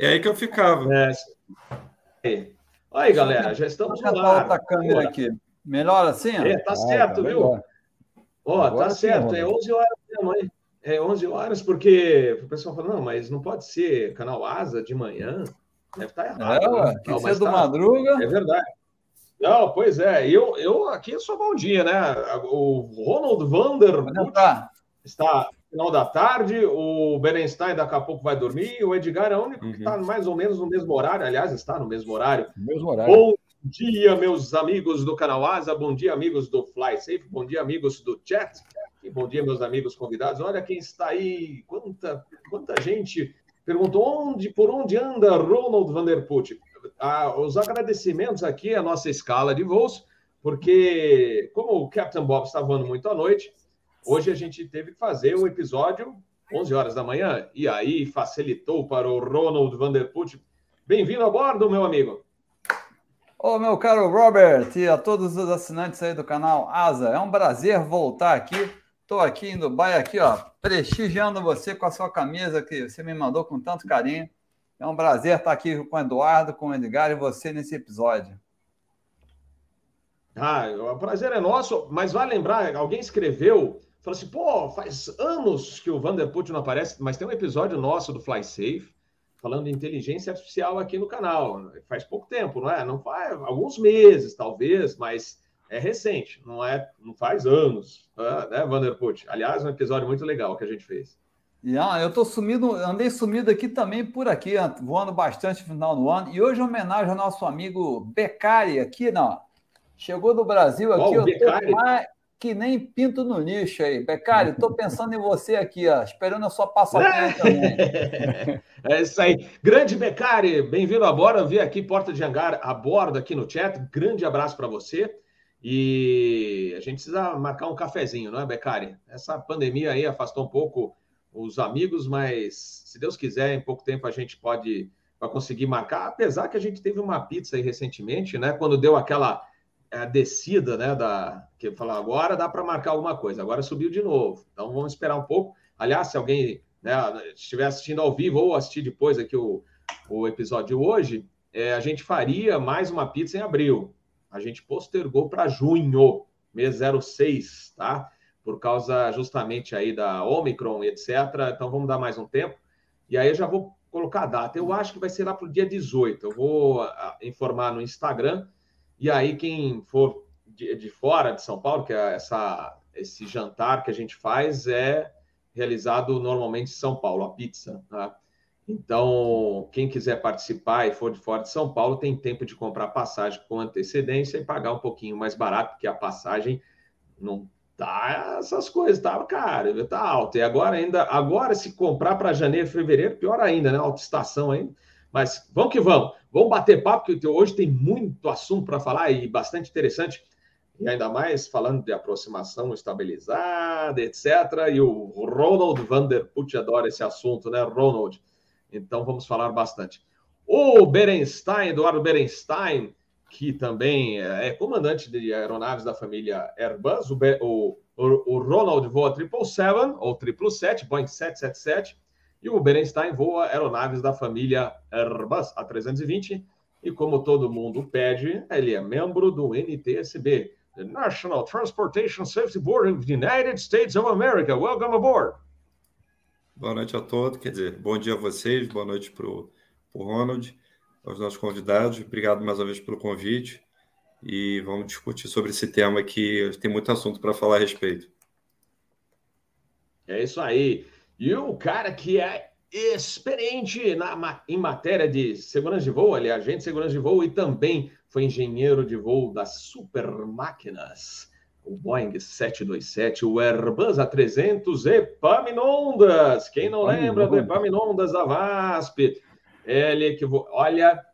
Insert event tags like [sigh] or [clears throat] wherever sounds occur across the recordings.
É aí que eu ficava. É. Olha aí, galera, já estamos no ar. outra câmera aqui. Melhor assim? É, tá ah, certo, tá viu? Ó, tá certo, é 11 horas da manhã. É 11 horas, porque o pessoal fala, não, mas não pode ser canal Asa de manhã. Deve estar tá errado. É, né? que não, ser do tá... Madruga. É verdade. Não, pois é. Eu, eu aqui sou bom dia, né? O Ronald Vander está final da tarde, o Berenstein daqui a pouco vai dormir, o Edgar é o único uhum. que está mais ou menos no mesmo horário, aliás, está no mesmo horário. Mesmo horário. Bom dia, meus amigos do canal Asa, bom dia, amigos do Fly Safe, bom dia, amigos do chat, e bom dia, meus amigos convidados. Olha quem está aí, quanta, quanta gente perguntou onde, por onde anda Ronald Vanderput. Ah, os agradecimentos aqui à nossa escala de voos, porque como o Captain Bob está voando muito à noite, hoje a gente teve que fazer um episódio 11 horas da manhã, e aí facilitou para o Ronald Vanderput. Bem-vindo a bordo, meu amigo. Ô, meu caro Robert e a todos os assinantes aí do canal Asa, é um prazer voltar aqui. Estou aqui em Dubai, aqui, ó, prestigiando você com a sua camisa que você me mandou com tanto carinho. É um prazer estar aqui com o Eduardo, com o Edgar e você nesse episódio. Ah, o prazer é nosso, mas vai lembrar, alguém escreveu, falou assim, pô, faz anos que o Vanderput não aparece, mas tem um episódio nosso do Fly Safe, falando de inteligência artificial aqui no canal. Faz pouco tempo, não é? Não faz alguns meses, talvez, mas é recente, não é? Não faz anos, tá? né, Vanderput? Aliás, um episódio muito legal que a gente fez. E ah, eu tô sumido, andei sumido aqui também por aqui, voando bastante no final do ano. E hoje, homenagem ao nosso amigo Becari aqui, não. Chegou do Brasil aqui, oh, eu tô mais, que nem pinto no nicho aí. Becari, estou pensando em você aqui, ó, esperando a sua passaporte [laughs] também. É isso aí. Grande Becari, bem-vindo a bordo. Vi aqui Porta de Hangar a bordo aqui no chat. Grande abraço para você. E a gente precisa marcar um cafezinho, não é, Becari? Essa pandemia aí afastou um pouco os amigos, mas se Deus quiser, em pouco tempo a gente pode vai conseguir marcar. Apesar que a gente teve uma pizza aí recentemente, né? Quando deu aquela a descida, né, da que falar agora dá para marcar alguma coisa, agora subiu de novo. Então vamos esperar um pouco. Aliás, se alguém né, estiver assistindo ao vivo ou assistir depois aqui o, o episódio hoje, é, a gente faria mais uma pizza em abril. A gente postergou para junho, mês 06, tá? Por causa justamente aí da Omicron, etc. Então vamos dar mais um tempo. E aí eu já vou colocar a data. Eu acho que vai ser lá para o dia 18. Eu vou a, informar no Instagram e aí, quem for de, de fora de São Paulo, que é essa, esse jantar que a gente faz é realizado normalmente em São Paulo, a pizza. Tá? Então, quem quiser participar e for de fora de São Paulo, tem tempo de comprar passagem com antecedência e pagar um pouquinho mais barato, porque a passagem não tá essas coisas, tá caro, tá alto. E agora ainda, agora se comprar para janeiro, fevereiro, pior ainda, né? Alta estação ainda. Mas vamos que vamos. Vamos bater papo, porque hoje tem muito assunto para falar e bastante interessante. E ainda mais falando de aproximação estabilizada, etc. E o Ronald Vanderput adora esse assunto, né, Ronald? Então vamos falar bastante. O Berenstein, Eduardo Berenstein, que também é comandante de aeronaves da família Airbus, o, o, o Ronald voa 777 ou 777, Boeing 777, e o Berenstein voa aeronaves da família Airbus A320 e, como todo mundo pede, ele é membro do NTSB, the National Transportation Safety Board of the United States of America. Welcome aboard! Boa noite a todos, quer dizer, bom dia a vocês, boa noite para o Ronald, aos nossos convidados. Obrigado mais uma vez pelo convite e vamos discutir sobre esse tema que tem muito assunto para falar a respeito. É isso aí. E o cara que é experiente na, em matéria de segurança de voo, ele é agente de segurança de voo e também foi engenheiro de voo das super máquinas, o Boeing 727, o Airbus A300 Epaminondas. Quem não lembra do Epaminondas da VASP? Ele que voa. Olha,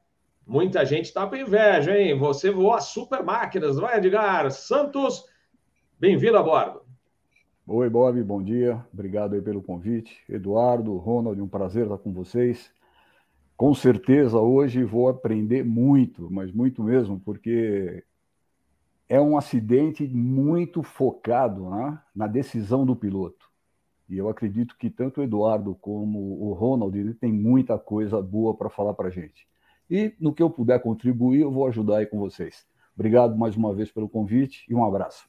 muita gente está com inveja, hein? Você voa super máquinas, não é, Edgar? Santos, bem-vindo a bordo. Oi, Bob, bom dia. Obrigado aí pelo convite. Eduardo, Ronald, um prazer estar com vocês. Com certeza hoje vou aprender muito, mas muito mesmo, porque é um acidente muito focado né, na decisão do piloto. E eu acredito que tanto o Eduardo como o Ronald ele tem muita coisa boa para falar para a gente. E no que eu puder contribuir, eu vou ajudar aí com vocês. Obrigado mais uma vez pelo convite e um abraço.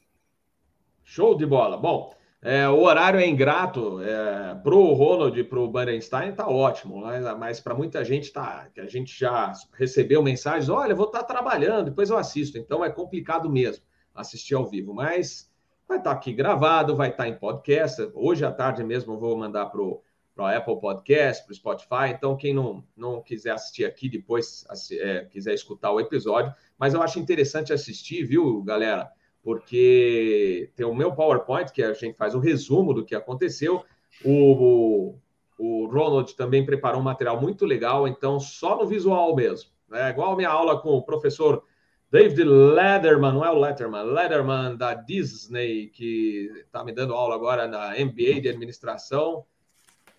Show de bola. Bom, é, o horário é ingrato é, para o Ronald e para o Bernstein, está ótimo, mas, mas para muita gente tá, que a gente já recebeu mensagens, olha, vou estar tá trabalhando, depois eu assisto. Então é complicado mesmo assistir ao vivo, mas vai estar tá aqui gravado, vai estar tá em podcast. Hoje à tarde mesmo eu vou mandar para o Apple Podcast, para o Spotify. Então, quem não, não quiser assistir aqui, depois é, quiser escutar o episódio. Mas eu acho interessante assistir, viu, galera? Porque tem o meu PowerPoint, que a gente faz o resumo do que aconteceu. O, o, Ronald também preparou um material muito legal, então só no visual mesmo. É igual a minha aula com o professor David Letterman, não é o Letterman, Letterman da Disney, que está me dando aula agora na MBA de administração.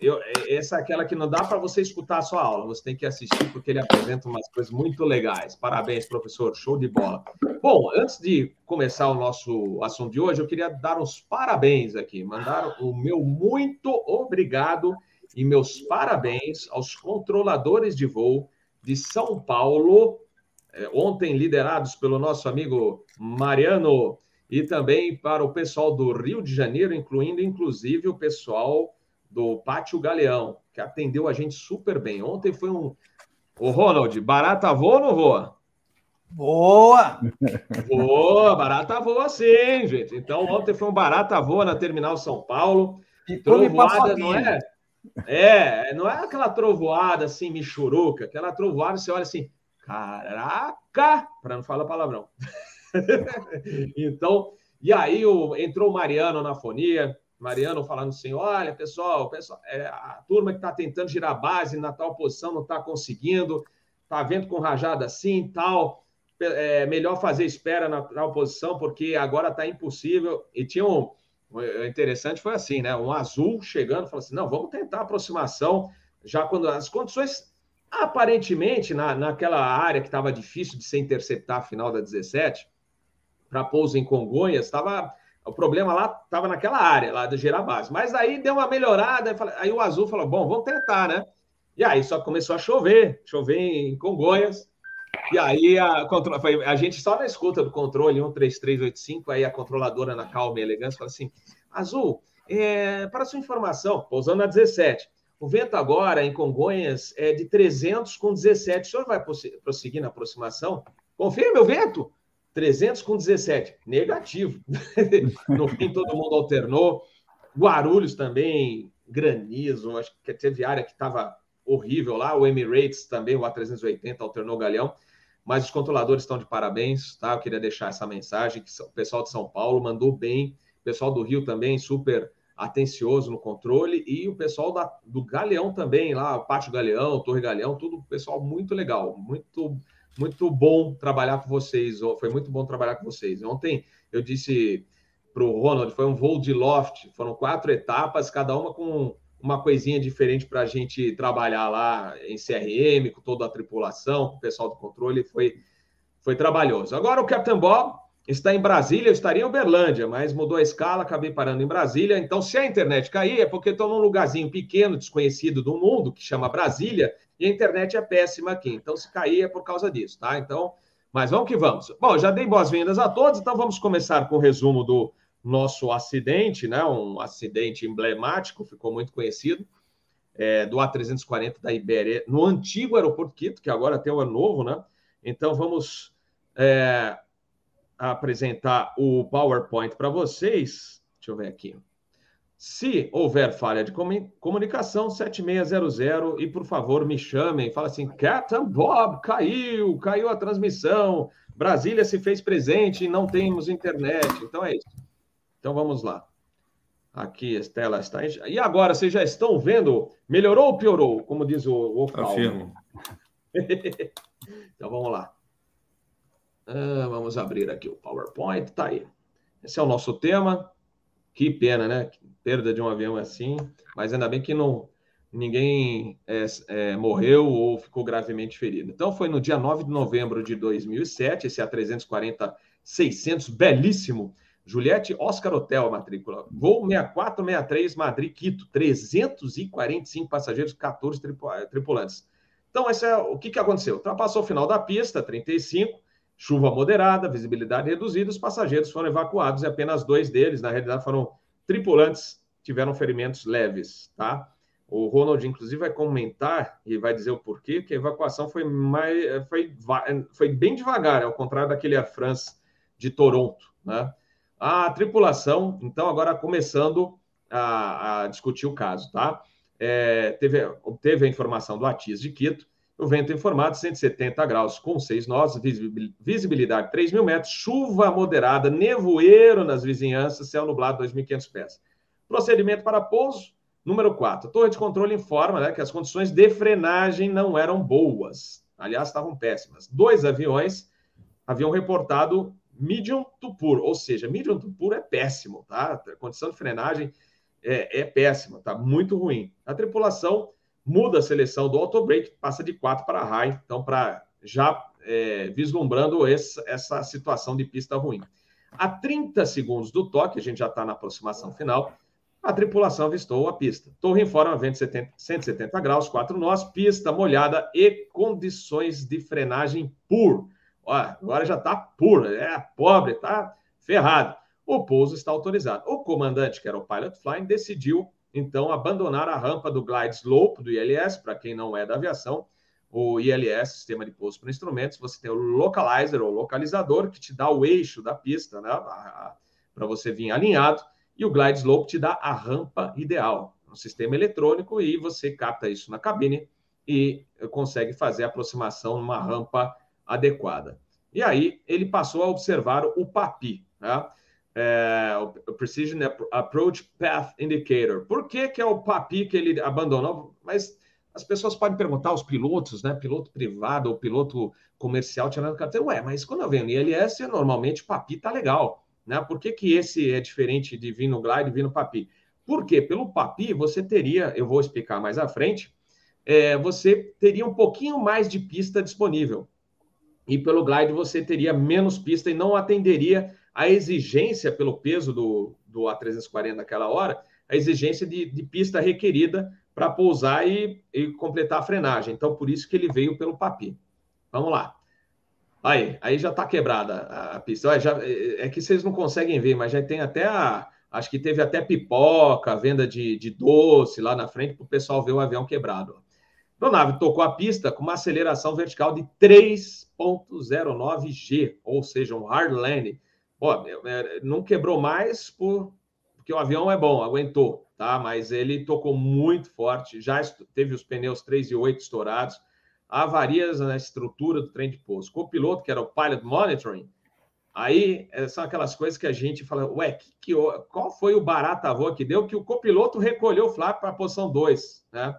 Eu, essa é aquela que não dá para você escutar a sua aula, você tem que assistir porque ele apresenta umas coisas muito legais. Parabéns, professor, show de bola. Bom, antes de começar o nosso assunto de hoje, eu queria dar uns parabéns aqui, mandar o meu muito obrigado e meus parabéns aos controladores de voo de São Paulo, é, ontem liderados pelo nosso amigo Mariano, e também para o pessoal do Rio de Janeiro, incluindo inclusive o pessoal do Pátio Galeão, que atendeu a gente super bem. Ontem foi um. Ô, Ronald, barata voa ou não voa? Boa! Boa, barata voa sim, gente. Então, ontem foi um barata voa na Terminal São Paulo. E trovoada, não é? É, não é aquela trovoada assim, michuruca, aquela trovoada, você olha assim, caraca, para não falar palavrão. [laughs] então, e aí o, entrou o Mariano na fonia, Mariano falando assim: olha, pessoal, pessoal é, a turma que está tentando girar base na tal posição não está conseguindo, está vendo com rajada assim tal. É melhor fazer espera na tal posição, porque agora está impossível. E tinha um. Interessante foi assim, né? Um azul chegando, falou assim: não, vamos tentar aproximação, já quando as condições, aparentemente, na, naquela área que estava difícil de ser interceptar a final da 17, para pouso em Congonhas, estava o problema lá estava naquela área, lá de gerar base. Mas aí deu uma melhorada, aí o Azul falou: bom, vamos tentar, né? E aí só começou a chover, chover em Congonhas. E aí a, a gente só na escuta do controle 13385, aí a controladora na calma e elegância fala assim: Azul, é, para sua informação, pousando na 17, o vento agora em Congonhas é de 300 com 17. O senhor vai prosseguir na aproximação? Confirme o vento? 300 com 17, negativo. [laughs] no fim, todo mundo alternou. Guarulhos também, granizo, acho que teve área que estava horrível lá. O Emirates também, o A380 alternou o Galeão. Mas os controladores estão de parabéns, tá? Eu queria deixar essa mensagem que o pessoal de São Paulo mandou bem, o pessoal do Rio também super atencioso no controle e o pessoal da, do Galeão também, lá, Pátio Galeão, Torre Galeão, tudo pessoal muito legal, muito muito bom trabalhar com vocês. Foi muito bom trabalhar com vocês. Ontem eu disse para o Ronald, foi um voo de loft, foram quatro etapas, cada uma com uma coisinha diferente para a gente trabalhar lá em CRM, com toda a tripulação, com o pessoal do controle, foi, foi trabalhoso. Agora o Captain Bob está em Brasília, eu estaria em Uberlândia, mas mudou a escala, acabei parando em Brasília. Então, se a internet cair, é porque estou num lugarzinho pequeno, desconhecido do mundo, que chama Brasília, e a internet é péssima aqui. Então, se cair é por causa disso, tá? Então, mas vamos que vamos. Bom, já dei boas-vindas a todos, então vamos começar com o resumo do nosso acidente, né? Um acidente emblemático, ficou muito conhecido, é, do A340 da Ibéria, no antigo aeroporto Quito, que agora tem o novo, né? Então, vamos é, apresentar o PowerPoint para vocês. Deixa eu ver aqui. Se houver falha de comunicação, 7600 e por favor me chamem. Fala assim: Captain Bob caiu, caiu a transmissão. Brasília se fez presente e não temos internet. Então é isso. Então vamos lá. Aqui a tela está. E agora, vocês já estão vendo? Melhorou ou piorou? Como diz o, o Afirmo. [laughs] então vamos lá. Ah, vamos abrir aqui o PowerPoint. Tá aí. Esse é o nosso tema. Que pena, né? Perda de um avião assim, mas ainda bem que não ninguém é, é, morreu ou ficou gravemente ferido. Então, foi no dia 9 de novembro de 2007, esse A340-600, belíssimo, Juliette Oscar Hotel, a matrícula. Voo 6463 Madrid, Quito. 345 passageiros, 14 tripulantes. Então, esse é o que, que aconteceu. Ultrapassou o final da pista, 35, chuva moderada, visibilidade reduzida, os passageiros foram evacuados e apenas dois deles, na realidade, foram tripulantes, tiveram ferimentos leves, tá? O Ronald, inclusive, vai comentar e vai dizer o porquê, que a evacuação foi, mais, foi, foi bem devagar, ao contrário daquele Air France de Toronto. Né? A tripulação, então, agora começando a, a discutir o caso. Tá? É, teve, obteve a informação do ATIS de Quito, o vento informado 170 graus com 6 nós, visibilidade 3 mil metros, chuva moderada, nevoeiro nas vizinhanças, céu nublado 2.500 pés. Procedimento para pouso, Número 4, a torre de controle informa né, que as condições de frenagem não eram boas. Aliás, estavam péssimas. Dois aviões haviam reportado medium to poor, ou seja, medium to poor é péssimo, tá? A condição de frenagem é, é péssima, tá? Muito ruim. A tripulação muda a seleção do auto-brake, passa de 4 para high, então, para já é, vislumbrando esse, essa situação de pista ruim. A 30 segundos do toque, a gente já está na aproximação final, a tripulação avistou a pista. Torre em forma, vento 70, 170 graus, quatro nós, pista molhada e condições de frenagem pur. Ó, agora já está puro, é pobre, está ferrado. O pouso está autorizado. O comandante, que era o pilot flying, decidiu então abandonar a rampa do glide slope do ILS, para quem não é da aviação, o ILS, Sistema de Pouso para Instrumentos, você tem o localizer ou localizador que te dá o eixo da pista, né, para você vir alinhado e o Glide Slope te dá a rampa ideal, um sistema eletrônico, e você capta isso na cabine e consegue fazer a aproximação numa rampa adequada. E aí ele passou a observar o PAPI, né? É, o Precision Approach Path Indicator. Por que, que é o PAPI que ele abandonou? Mas as pessoas podem perguntar aos pilotos, né? Piloto privado ou piloto comercial tirando carteira, ué, mas quando eu venho no ILS, normalmente o PAPI tá legal. Né? Por que, que esse é diferente de vir no glide e vir no papi? Porque pelo papi você teria, eu vou explicar mais à frente, é, você teria um pouquinho mais de pista disponível. E pelo glide você teria menos pista e não atenderia a exigência pelo peso do, do A340 naquela hora, a exigência de, de pista requerida para pousar e, e, completar a frenagem. Então, por isso que ele veio pelo papi. Vamos lá. Aí, aí já está quebrada a pista. já, é, é que vocês não conseguem ver, mas já tem até a. Acho que teve até pipoca, venda de, de doce lá na frente para o pessoal ver o avião quebrado. A nave tocou a pista com uma aceleração vertical de 3,09 G, ou seja, um hard Pô, é, não quebrou mais por, porque o avião é bom, aguentou, tá? Mas ele tocou muito forte, já teve os pneus 3 e 8 estourados avarias na estrutura do trem de pouso. Com o piloto, que era o Pilot Monitoring, aí eh, são aquelas coisas que a gente fala, ué, que, que, qual foi o barata voa que deu que o copiloto recolheu o flap para a posição 2, né?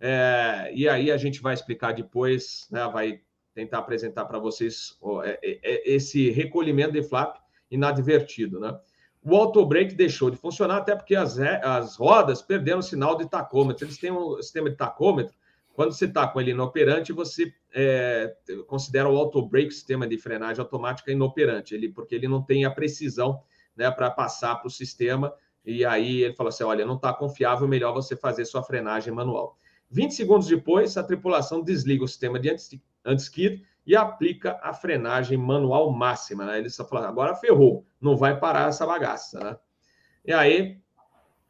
É, e aí a gente vai explicar depois, né, vai tentar apresentar para vocês ó, é, é, esse recolhimento de flap inadvertido, né? O auto-brake deixou de funcionar até porque as, as rodas perderam o sinal de tacômetro. Eles têm um sistema de tacômetro quando você está com ele inoperante, você é, considera o auto-brake, sistema de frenagem automática, inoperante, ele, porque ele não tem a precisão né, para passar para o sistema. E aí ele fala assim: olha, não está confiável, melhor você fazer sua frenagem manual. 20 segundos depois, a tripulação desliga o sistema de anti-skid e aplica a frenagem manual máxima. Né? Ele só fala: agora ferrou, não vai parar essa bagaça. Né? E aí,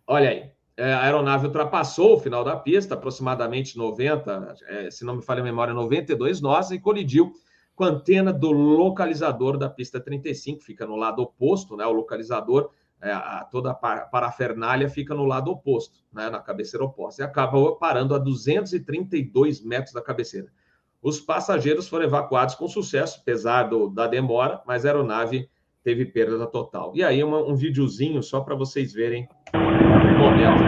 olha aí, é, a aeronave ultrapassou o final da pista, aproximadamente 90, é, se não me falha a memória, 92 nós, e colidiu com a antena do localizador da pista 35, fica no lado oposto, né? O localizador, é, a, toda a parafernália fica no lado oposto, né? Na cabeceira oposta, e acaba parando a 232 metros da cabeceira. Os passageiros foram evacuados com sucesso, apesar do, da demora, mas a aeronave teve perda total. E aí, uma, um videozinho só para vocês verem momento.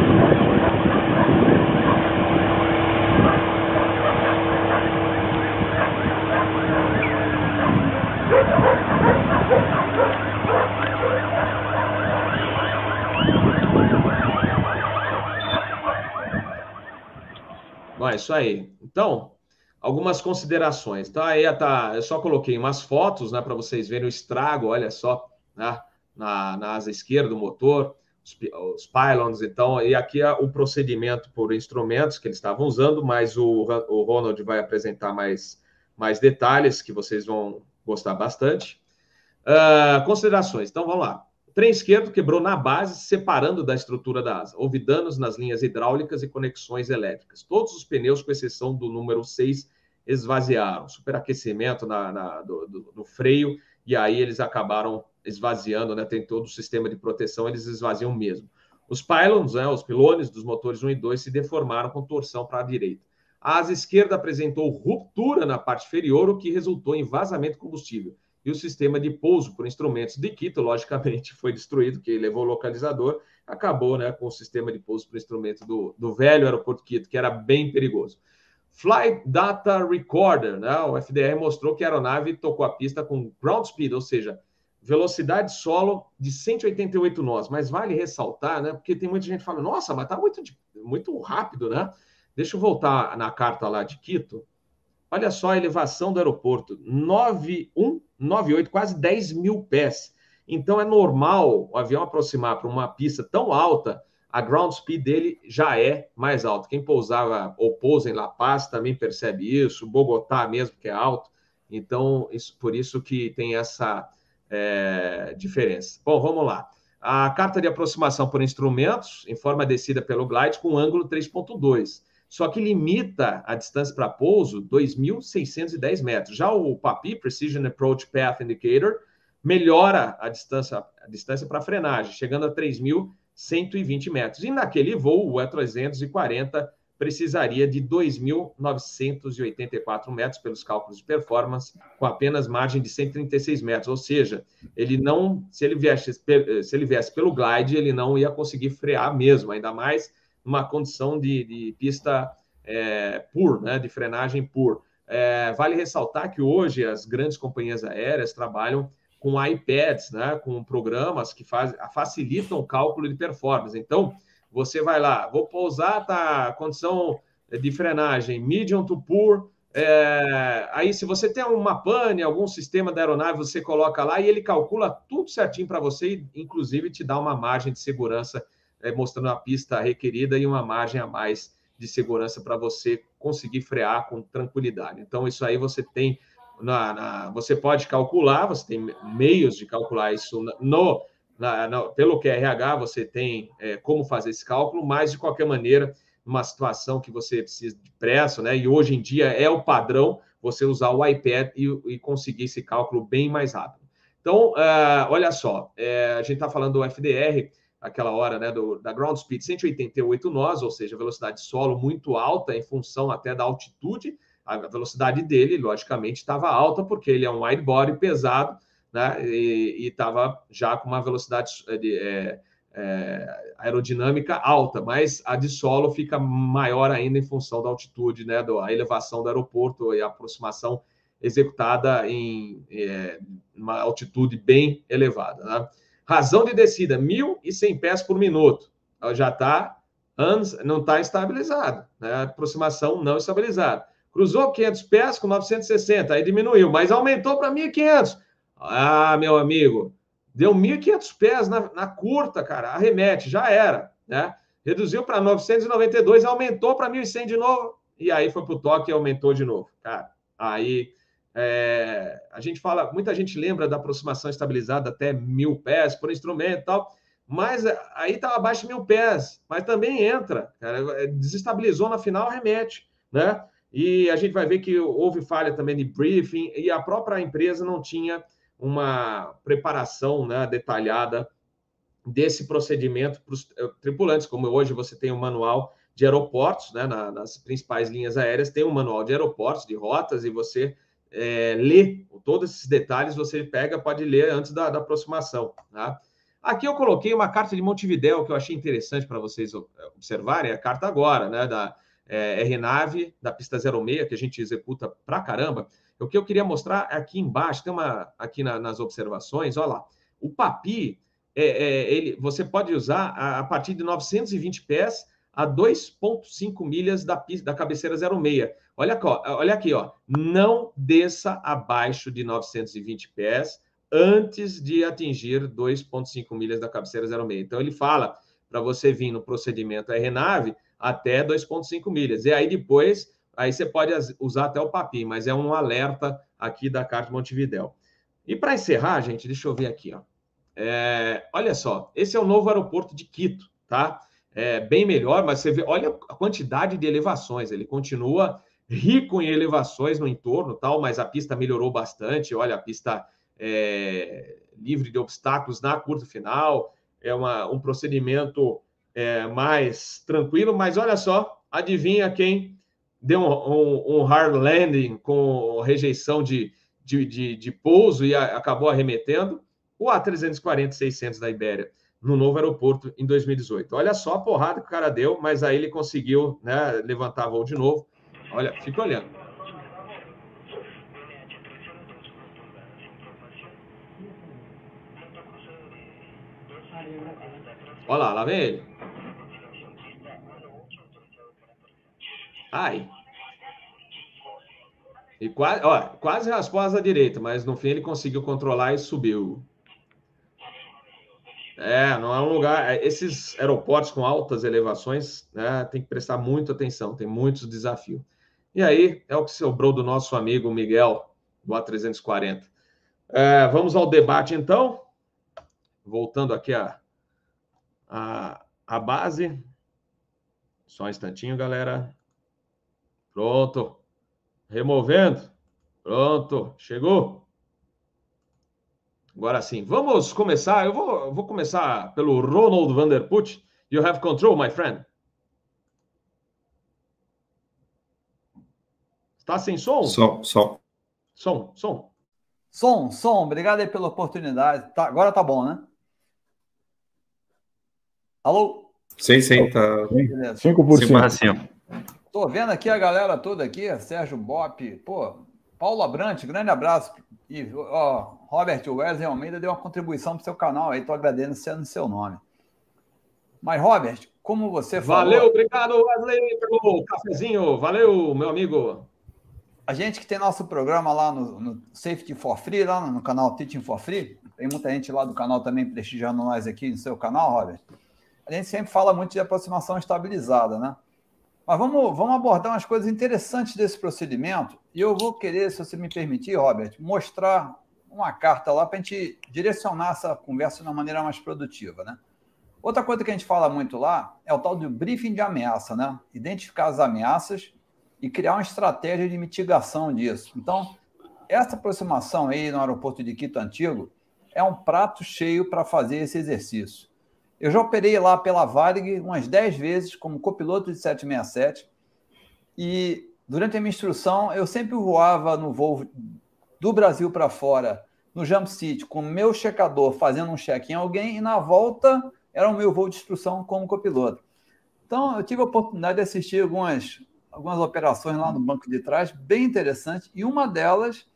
Bom, é isso aí. Então, algumas considerações. Tá? Aí tá, eu só coloquei umas fotos, né, para vocês verem o estrago. Olha só, né? na, na asa esquerda do motor, os, os pylons, então, e aqui é o procedimento por instrumentos que eles estavam usando, mas o, o Ronald vai apresentar mais, mais detalhes que vocês vão gostar bastante. Uh, considerações, então vamos lá. O trem esquerdo quebrou na base, separando da estrutura da asa. Houve danos nas linhas hidráulicas e conexões elétricas. Todos os pneus, com exceção do número 6, esvaziaram. Superaquecimento na, na do, do, do freio, e aí eles acabaram esvaziando, né? Tem todo o sistema de proteção, eles esvaziam mesmo. Os pylons, né, os pilones dos motores 1 e 2 se deformaram com torção para a direita. A asa esquerda apresentou ruptura na parte inferior, o que resultou em vazamento de combustível. E o sistema de pouso por instrumentos de Quito, logicamente, foi destruído, que levou o localizador, acabou né, com o sistema de pouso por instrumento do, do velho aeroporto Quito, que era bem perigoso. Flight Data Recorder, né, o FDR mostrou que a aeronave tocou a pista com ground speed, ou seja, velocidade solo de 188 nós. Mas vale ressaltar, né? Porque tem muita gente falando, nossa, mas tá muito, muito rápido, né? Deixa eu voltar na carta lá de Quito. Olha só a elevação do aeroporto: 9198, quase 10 mil pés. Então é normal o avião aproximar para uma pista tão alta, a ground speed dele já é mais alto. Quem pousava ou pousa em La Paz também percebe isso, Bogotá mesmo, que é alto. Então, isso, por isso que tem essa é, diferença. Bom, vamos lá. A carta de aproximação por instrumentos informa a descida pelo glide com ângulo 3.2, só que limita a distância para pouso 2.610 metros. Já o PAPI, Precision Approach Path Indicator, melhora a distância, a distância para frenagem, chegando a 3.120 metros. E naquele voo, o E340 precisaria de 2.984 metros pelos cálculos de performance, com apenas margem de 136 metros. Ou seja, ele não, se ele viesse, se ele viesse pelo glide, ele não ia conseguir frear mesmo, ainda mais numa condição de, de pista é, pur, né, de frenagem pur. É, vale ressaltar que hoje as grandes companhias aéreas trabalham com iPads, né, com programas que faz, facilitam o cálculo de performance. Então, você vai lá, vou pousar, tá condição de frenagem medium to poor. É, aí, se você tem uma pane, algum sistema da aeronave, você coloca lá e ele calcula tudo certinho para você, inclusive te dá uma margem de segurança, é, mostrando a pista requerida e uma margem a mais de segurança para você conseguir frear com tranquilidade. Então, isso aí você tem. Na, na, você pode calcular, você tem meios de calcular isso no na, na, pelo QRH você tem é, como fazer esse cálculo, mas de qualquer maneira, numa situação que você precisa de pressa, né? E hoje em dia é o padrão você usar o iPad e, e conseguir esse cálculo bem mais rápido. Então, uh, olha só, é, a gente está falando do FDR, aquela hora, né, do, da ground speed 188 nós, ou seja, velocidade solo muito alta em função até da altitude. A velocidade dele, logicamente, estava alta porque ele é um wide body pesado né? E estava já com uma velocidade de, é, é, aerodinâmica alta, mas a de solo fica maior ainda em função da altitude, né? Da elevação do aeroporto e a aproximação executada em é, uma altitude bem elevada. Né? Razão de descida, 1.100 pés por minuto. Já está não está estabilizado, né? aproximação não estabilizada. Cruzou 500 pés com 960, aí diminuiu, mas aumentou para 1.500. Ah, meu amigo, deu 1.500 pés na, na curta, cara, arremete, já era, né? Reduziu para 992, aumentou para 1.100 de novo, e aí foi para o toque e aumentou de novo, cara. Aí é, a gente fala, muita gente lembra da aproximação estabilizada até mil pés por instrumento e tal, mas aí estava abaixo de mil pés, mas também entra, cara, desestabilizou na final, remete, né? E a gente vai ver que houve falha também de briefing e a própria empresa não tinha uma preparação né, detalhada desse procedimento para os eh, tripulantes, como hoje você tem um manual de aeroportos, né, na, nas principais linhas aéreas, tem um manual de aeroportos, de rotas, e você é, lê todos esses detalhes, você pega, pode ler antes da, da aproximação. Tá? Aqui eu coloquei uma carta de Montevidéu que eu achei interessante para vocês observarem, a carta agora, né, da é, RNAV, da pista 06, que a gente executa para caramba, o que eu queria mostrar aqui embaixo, tem uma aqui na, nas observações, olha lá. O papi, é, é, ele, você pode usar a, a, partir de 920 pés a 2,5 milhas da, da cabeceira 06. Olha, olha aqui, ó. Não desça abaixo de 920 pés antes de atingir 2,5 milhas da cabeceira 06. Então, ele fala para você vir no procedimento RNAV até 2,5 milhas. E aí, depois, aí você pode usar até o PAPI, mas é um alerta aqui da Carta Montevidéu. E para encerrar, gente, deixa eu ver aqui, ó. É, olha só, esse é o novo aeroporto de Quito, tá? É bem melhor, mas você vê, olha a quantidade de elevações, ele continua rico em elevações no entorno, tal, mas a pista melhorou bastante. Olha, a pista é, livre de obstáculos na curta final, é uma, um procedimento é, mais tranquilo, mas olha só, adivinha quem deu um, um, um hard landing com rejeição de, de, de, de pouso e a, acabou arremetendo? O A340-600 da Ibéria, no novo aeroporto em 2018. Olha só a porrada que o cara deu, mas aí ele conseguiu né, levantar voo de novo Olha, fica olhando. Olha lá, lá vem ele. Ai. E quase, ó, quase raspou a direita, mas no fim ele conseguiu controlar e subiu. É, não é um lugar. É, esses aeroportos com altas elevações, né, tem que prestar muita atenção, tem muitos desafios. E aí é o que sobrou do nosso amigo Miguel, do A340. É, vamos ao debate, então. Voltando aqui a, a, a base. Só um instantinho, galera. Pronto. Removendo. Pronto. Chegou. Agora sim. Vamos começar. Eu vou, eu vou começar pelo Ronald Vanderput. You have control, my friend. Está sem som? Som, som. Som, som. Som, som. Obrigado aí pela oportunidade. Tá, agora tá bom, né? Alô? Sim, sim, tá. 5%. 5 Tô vendo aqui a galera toda aqui, Sérgio Bop, pô, Paulo Abrante, grande abraço. E ó, Robert Wesley Almeida deu uma contribuição pro seu canal aí, tô agradecendo seu nome. Mas, Robert, como você falou. Valeu, obrigado, Wesley, pelo cafezinho. Valeu, meu amigo a gente que tem nosso programa lá no, no, Safety for Free, lá no canal Teaching for Free, tem muita gente lá do canal também prestigiando nós aqui no seu canal, Robert. A gente sempre fala muito de aproximação estabilizada, né? Mas vamos, vamos abordar umas coisas interessantes desse procedimento. E eu vou querer, se você me permitir, Robert, mostrar uma carta lá para a gente direcionar essa conversa de uma maneira mais produtiva, né? Outra coisa que a gente fala muito lá é o tal do briefing de ameaça, né? Identificar as ameaças e criar uma estratégia de mitigação disso. Então, essa aproximação aí no aeroporto de Quito Antigo é um prato cheio para fazer esse exercício. Eu já operei lá pela Varig umas 10 vezes como copiloto de 767 e durante a minha instrução eu sempre voava no voo do Brasil para fora, no Jump City, com o meu checador fazendo um check em alguém e na volta era o meu voo de instrução como copiloto. Então, eu tive a oportunidade de assistir algumas algumas operações lá no banco de trás, bem interessante, e uma delas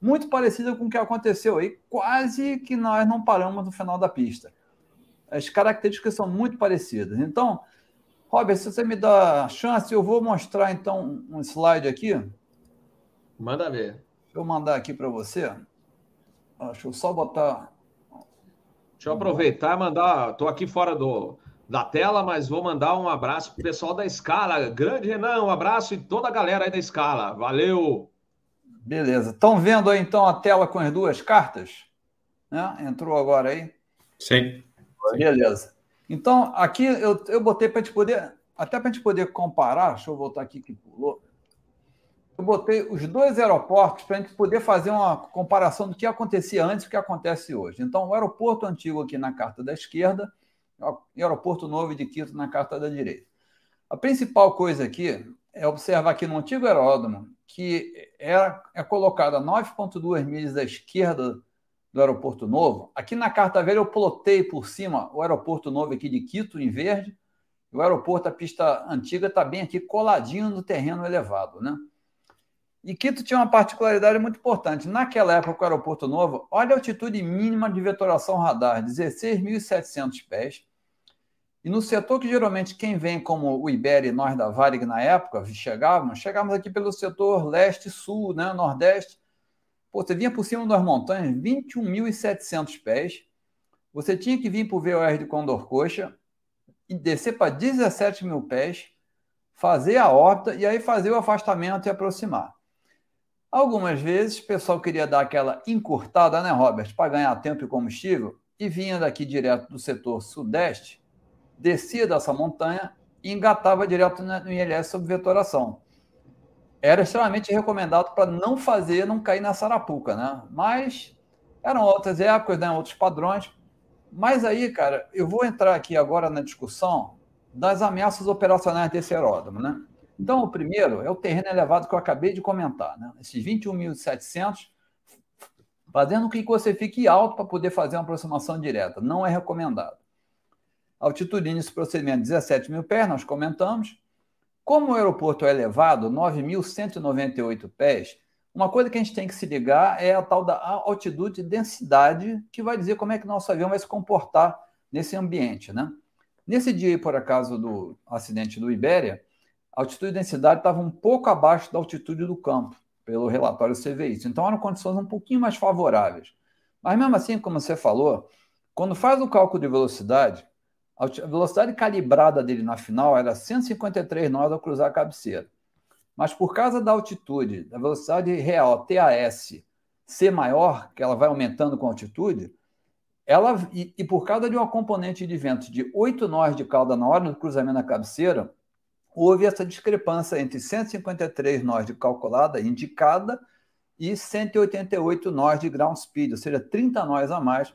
muito parecida com o que aconteceu aí, quase que nós não paramos no final da pista. As características são muito parecidas. Então, Robert, se você me dá a chance, eu vou mostrar então um slide aqui. Manda ver. Deixa eu mandar aqui para você. Deixa eu só botar. Deixa eu aproveitar e mandar. Estou aqui fora do, da tela, mas vou mandar um abraço pro pessoal da Escala. Grande Renan, um abraço e toda a galera aí da Escala. Valeu! Beleza. Estão vendo aí então a tela com as duas cartas? Né? Entrou agora aí? Sim. Beleza. Então, aqui eu, eu botei para a gente poder, até para a gente poder comparar, deixa eu voltar aqui que pulou. Eu botei os dois aeroportos para a gente poder fazer uma comparação do que acontecia antes e o que acontece hoje. Então, o aeroporto antigo aqui na carta da esquerda e Aeroporto Novo de Quito na carta da direita. A principal coisa aqui é observar que no antigo aeródromo, que era, é colocado a 9,2 milhas da esquerda do Aeroporto Novo, aqui na carta velha eu plotei por cima o Aeroporto Novo aqui de Quito, em verde, o aeroporto, a pista antiga, está bem aqui coladinho no terreno elevado, né? E Quito tinha uma particularidade muito importante. Naquela época, o aeroporto novo, olha a altitude mínima de vetoração radar, 16.700 pés. E no setor que geralmente quem vem como o Iber e nós da Varig na época chegávamos, chegávamos aqui pelo setor leste-sul, né, nordeste, Pô, você vinha por cima das montanhas, 21.700 pés. Você tinha que vir para o VOR de Condor Coxa e descer para 17 mil pés, fazer a órbita e aí fazer o afastamento e aproximar. Algumas vezes o pessoal queria dar aquela encurtada, né, Robert, para ganhar tempo e combustível, e vinha daqui direto do setor sudeste, descia dessa montanha e engatava direto no ILS sob vetoração. Era extremamente recomendado para não fazer, não cair na sarapuca, né? Mas eram outras épocas, né, outros padrões. Mas aí, cara, eu vou entrar aqui agora na discussão das ameaças operacionais desse aeródromo, né? Então, o primeiro é o terreno elevado que eu acabei de comentar, né? Esses 21.700, fazendo com que você fique alto para poder fazer uma aproximação direta. Não é recomendado. Altitude nesse procedimento 17 mil pés, nós comentamos. Como o aeroporto é elevado, 9.198 pés, uma coisa que a gente tem que se ligar é a tal da altitude e densidade, que vai dizer como é que nosso avião vai se comportar nesse ambiente, né? Nesse dia, por acaso, do acidente do Ibéria, a altitude e densidade estava um pouco abaixo da altitude do campo, pelo relatório CVI. Então eram condições um pouquinho mais favoráveis. Mas mesmo assim, como você falou, quando faz o cálculo de velocidade, a velocidade calibrada dele na final era 153 nós ao cruzar a cabeceira. Mas por causa da altitude, da velocidade real TAS ser maior, que ela vai aumentando com altitude, ela e, e por causa de uma componente de vento de 8 nós de cauda na hora do cruzamento da cabeceira, houve essa discrepância entre 153 nós de calculada indicada e 188 nós de ground speed, ou seja, 30 nós a mais,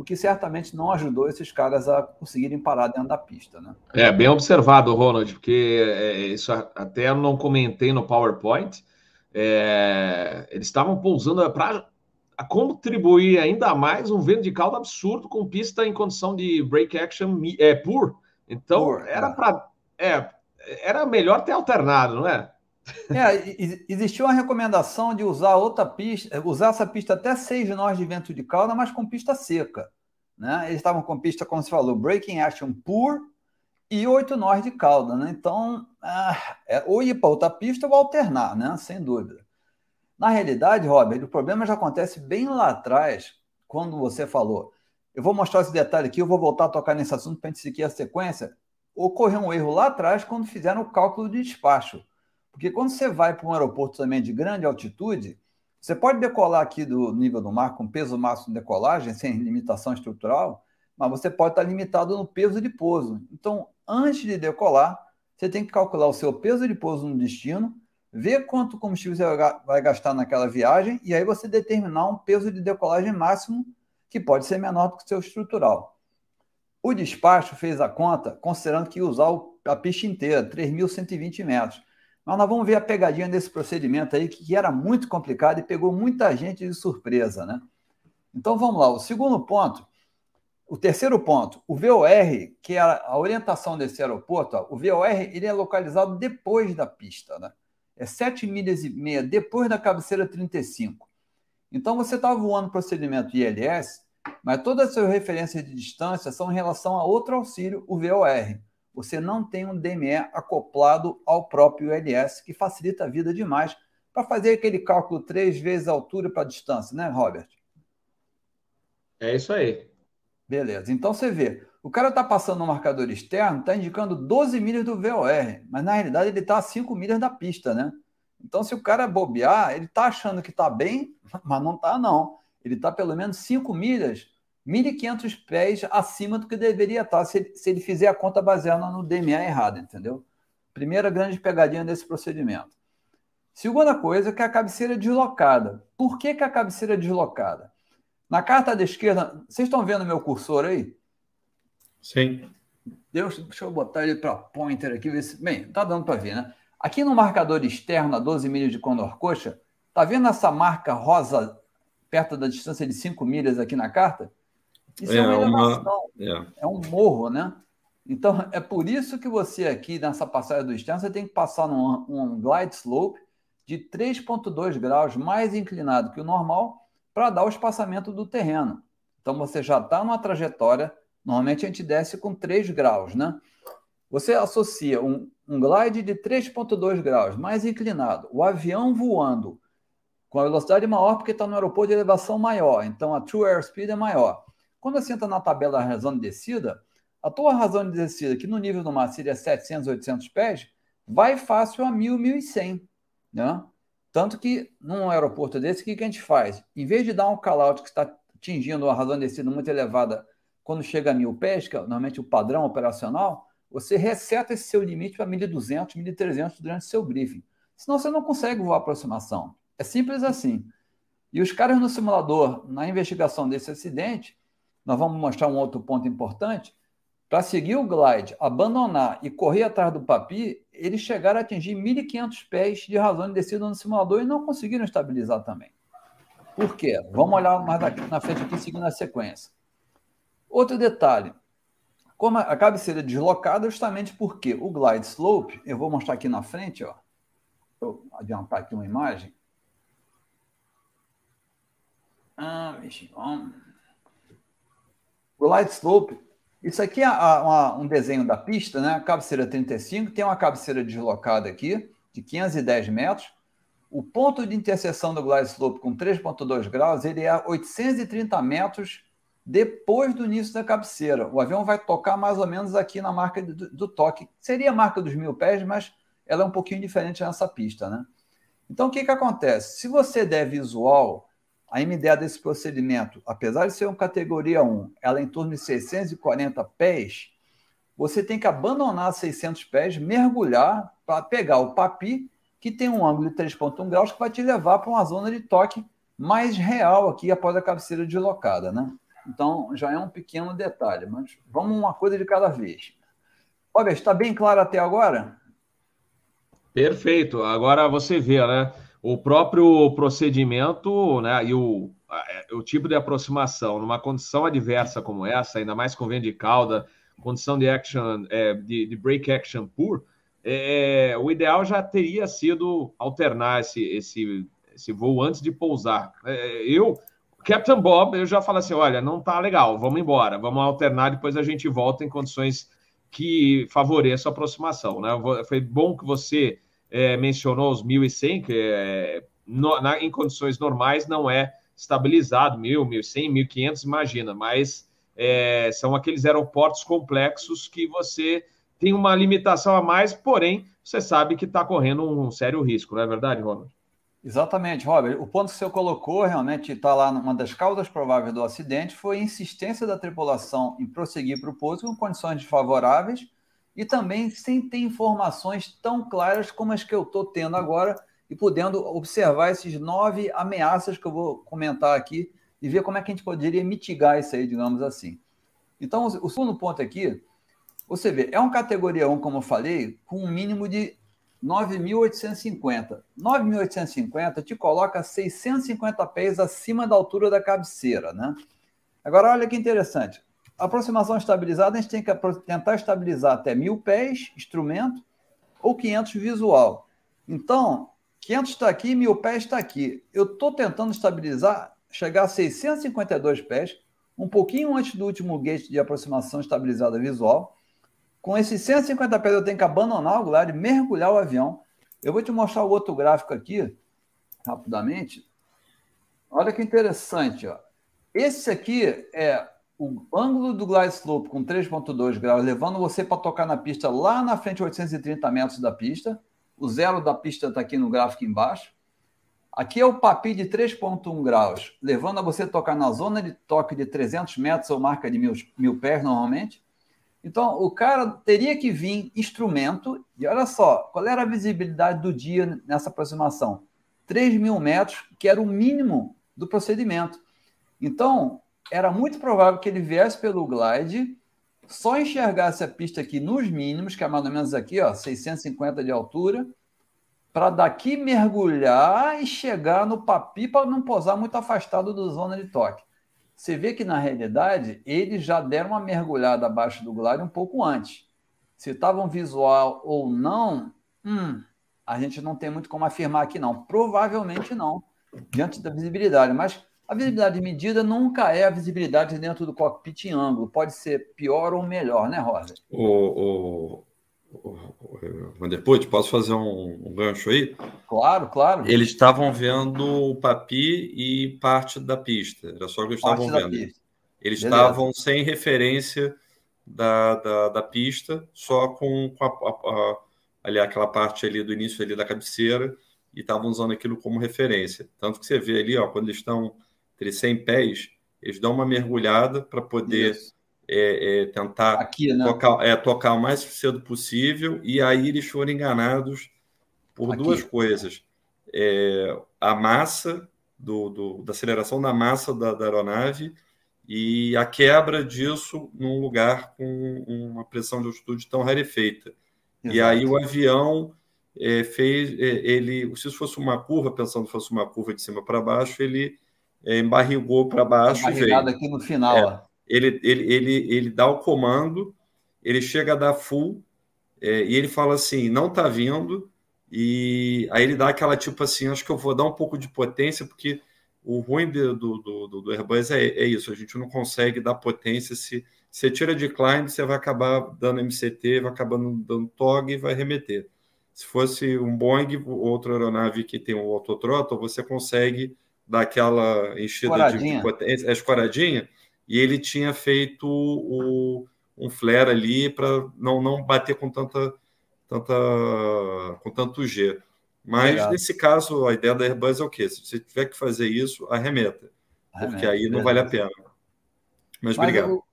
o que certamente não ajudou esses caras a conseguirem parar dentro da pista. Né? É, bem observado, Ronald, porque é, isso até eu não comentei no PowerPoint. É, eles estavam pousando para contribuir ainda mais um vento de caldo absurdo com pista em condição de break action é, pur. Então, pur, era é. para. É, era melhor ter alternado, não é? É, existiu uma recomendação de usar outra pista, usar essa pista até 6 nós de vento de cauda, mas com pista seca. Né? Eles estavam com pista, como se falou, breaking action pur e 8 nós de cauda. Né? Então, ah, é, ou ir para outra pista ou alternar, né? sem dúvida. Na realidade, Robert, o problema já acontece bem lá atrás, quando você falou. Eu vou mostrar esse detalhe aqui, eu vou voltar a tocar nesse assunto para a gente seguir a sequência ocorreu um erro lá atrás quando fizeram o cálculo de despacho. Porque quando você vai para um aeroporto também de grande altitude, você pode decolar aqui do nível do mar com peso máximo de decolagem, [laughs] sem limitação estrutural, mas você pode estar limitado no peso de pouso. Então, antes de decolar, você tem que calcular o seu peso de pouso no destino, ver quanto combustível você vai gastar naquela viagem e aí você determinar um peso de decolagem máximo que pode ser menor do que o seu estrutural. O despacho fez a conta considerando que ia usar a pista inteira, 3.120 metros. Mas nós vamos ver a pegadinha desse procedimento aí, que era muito complicado e pegou muita gente de surpresa, né? Então vamos lá, o segundo ponto, o terceiro ponto, o VOR, que é a orientação desse aeroporto, ó, o VOR ele é localizado depois da pista, né? É 7 milhas e meia depois da cabeceira 35. Então você está voando procedimento ILS, mas todas as suas referências de distância são em relação a outro auxílio, o VOR. Você não tem um DME acoplado ao próprio ILS, que facilita a vida demais para fazer aquele cálculo três vezes a altura para a distância, né, Robert? É isso aí. Beleza. Então você vê, o cara está passando no marcador externo, está indicando 12 milhas do VOR, mas na realidade ele está a 5 milhas da pista, né? Então, se o cara bobear, ele está achando que está bem, [laughs] mas não está, não ele está pelo menos 5 milhas, 1.500 pés acima do que deveria estar se ele, se ele fizer a conta baseada no DMA errado, entendeu? Primeira grande pegadinha desse procedimento. Segunda coisa que é a cabeceira deslocada. Por que, que a cabeceira é deslocada? Na carta da esquerda, vocês estão vendo meu cursor aí? Sim. Deixa, deixa eu botar ele para pointer aqui. Ver se, bem, tá dando para ver, né? Aqui no marcador externo, a 12 milhas de Condor Coxa, tá vendo essa marca rosa perto da distância de 5 milhas aqui na carta, isso é, é uma elevação, uma... É. é. um morro, né? Então, é por isso que você aqui, nessa passagem do externo, você tem que passar num um glide slope de 3,2 graus mais inclinado que o normal para dar o espaçamento do terreno. Então, você já está numa trajetória, normalmente a gente desce com 3 graus, né? Você associa um, um glide de 3,2 graus mais inclinado, o avião voando com a velocidade maior porque está no aeroporto de elevação maior, então a true airspeed é maior. Quando você entra na tabela da razão de descida, a tua razão de descida, que no nível do mar seria 700, 800 pés, vai fácil a 1.000, 1.100. Né? Tanto que num aeroporto desse, o que, que a gente faz? Em vez de dar um call-out que está atingindo a razão de descida muito elevada quando chega a 1.000 pés, que é normalmente o padrão operacional, você reseta esse seu limite para 1.200, 1.300 durante o seu briefing. Senão você não consegue voar aproximação. É simples assim. E os caras no simulador, na investigação desse acidente, nós vamos mostrar um outro ponto importante. Para seguir o glide, abandonar e correr atrás do papi, eles chegaram a atingir 1.500 pés de razão de descida no simulador e não conseguiram estabilizar também. Por quê? Vamos olhar mais na frente aqui, seguindo a sequência. Outro detalhe. Como a cabeceira é deslocada, justamente porque o glide slope, eu vou mostrar aqui na frente, ó. Vou adiantar aqui uma imagem. Ah, vamos. O glide slope isso aqui é uma, um desenho da pista, né? A cabeceira 35, tem uma cabeceira deslocada aqui, de 510 metros. O ponto de interseção do glide slope com 3,2 graus, ele é 830 metros depois do início da cabeceira. O avião vai tocar mais ou menos aqui na marca do, do toque. Seria a marca dos mil pés, mas ela é um pouquinho diferente nessa pista, né? Então, o que, que acontece? Se você der visual a MDA desse procedimento, apesar de ser uma categoria 1, ela é em torno de 640 pés, você tem que abandonar 600 pés, mergulhar para pegar o papi, que tem um ângulo de 3,1 graus, que vai te levar para uma zona de toque mais real aqui após a cabeceira deslocada, né? Então, já é um pequeno detalhe, mas vamos uma coisa de cada vez. Olha, está bem claro até agora? Perfeito. Agora você vê, né? O próprio procedimento né, e o, o tipo de aproximação numa condição adversa como essa, ainda mais com vento de cauda, condição de action, é, de, de, break action pur, é, o ideal já teria sido alternar esse, esse, esse voo antes de pousar. É, eu, Captain Bob, eu já falo assim: olha, não tá legal, vamos embora, vamos alternar, depois a gente volta em condições que favoreçam a aproximação. Né? Foi bom que você é, mencionou os 1.100, que é, no, na, em condições normais não é estabilizado, 1.000, 1.100, 1.500, imagina, mas é, são aqueles aeroportos complexos que você tem uma limitação a mais, porém, você sabe que está correndo um sério risco, não é verdade, Ronald? Exatamente, Robert. O ponto que você colocou realmente está lá numa das causas prováveis do acidente foi a insistência da tripulação em prosseguir para o pouso com condições desfavoráveis e também sem ter informações tão claras como as que eu estou tendo agora e podendo observar esses nove ameaças que eu vou comentar aqui e ver como é que a gente poderia mitigar isso aí, digamos assim. Então, o segundo ponto aqui, você vê, é uma categoria 1, como eu falei, com um mínimo de 9.850. 9.850 te coloca 650 pés acima da altura da cabeceira, né? Agora, olha que interessante aproximação estabilizada, a gente tem que tentar estabilizar até mil pés, instrumento, ou 500 visual. Então, 500 está aqui, mil pés está aqui. Eu estou tentando estabilizar, chegar a 652 pés, um pouquinho antes do último gate de aproximação estabilizada visual. Com esses 150 pés, eu tenho que abandonar o glide, mergulhar o avião. Eu vou te mostrar o outro gráfico aqui, rapidamente. Olha que interessante. Ó. Esse aqui é o ângulo do glide slope com 3,2 graus, levando você para tocar na pista lá na frente, 830 metros da pista. O zero da pista está aqui no gráfico embaixo. Aqui é o papi de 3,1 graus, levando a você tocar na zona de toque de 300 metros ou marca de mil, mil pés normalmente. Então, o cara teria que vir instrumento, e olha só, qual era a visibilidade do dia nessa aproximação? 3 mil metros, que era o mínimo do procedimento. Então, era muito provável que ele viesse pelo glide, só enxergasse a pista aqui nos mínimos, que é mais ou menos aqui, ó, 650 de altura, para daqui mergulhar e chegar no papi para não posar muito afastado da zona de toque. Você vê que na realidade eles já deram uma mergulhada abaixo do glide um pouco antes. Se estavam visual ou não, hum, a gente não tem muito como afirmar aqui não. Provavelmente não, diante da visibilidade, mas a visibilidade medida nunca é a visibilidade dentro do cockpit em ângulo. Pode ser pior ou melhor, né, Rosa? O, Vanderput, posso fazer um, um, gancho aí? Claro, claro. Eles estavam vendo o Papi e parte da pista. Era só o que eles estavam vendo. Pista. Eles Beleza. estavam sem referência da, da, da, pista, só com, com a, a, a, ali, aquela parte ali do início ali da cabeceira, e estavam usando aquilo como referência. Tanto que você vê ali, ó, quando eles estão entre 100 pés, eles dão uma mergulhada para poder é, é, tentar Aqui, né? tocar, é, tocar o mais cedo possível, e aí eles foram enganados por Aqui. duas coisas. É, a massa do, do, da aceleração da massa da, da, aeronave e a quebra disso num lugar com uma pressão de altitude tão rarefeita. Exato. E aí o avião é, fez é, ele, se fosse uma curva, pensando que fosse uma curva de cima para baixo, ele embarrigou para baixo e veio. aqui no final. É, ele, ele, ele, ele dá o comando, ele chega a dar full é, e ele fala assim, não está vindo, e aí ele dá aquela tipo assim, acho que eu vou dar um pouco de potência, porque o ruim do, do, do, do Airbus é, é, isso, a gente não consegue dar potência, se você tira decline, você vai acabar dando MCT, vai acabar dando TOG e vai remeter. Se fosse um Boeing, outra aeronave que tem um autothrottle, você consegue dar aquela enchida de potência, a escoradinha, e ele tinha feito o, um flare ali para não, não bater com tanta, tanta com tanto G. Mas Legal. nesse caso, a ideia da Airbus é o quê? Se você tiver que fazer isso, arremeta. Arremeta porque aí não vale a pena. Mas, Mas obrigado. Eu...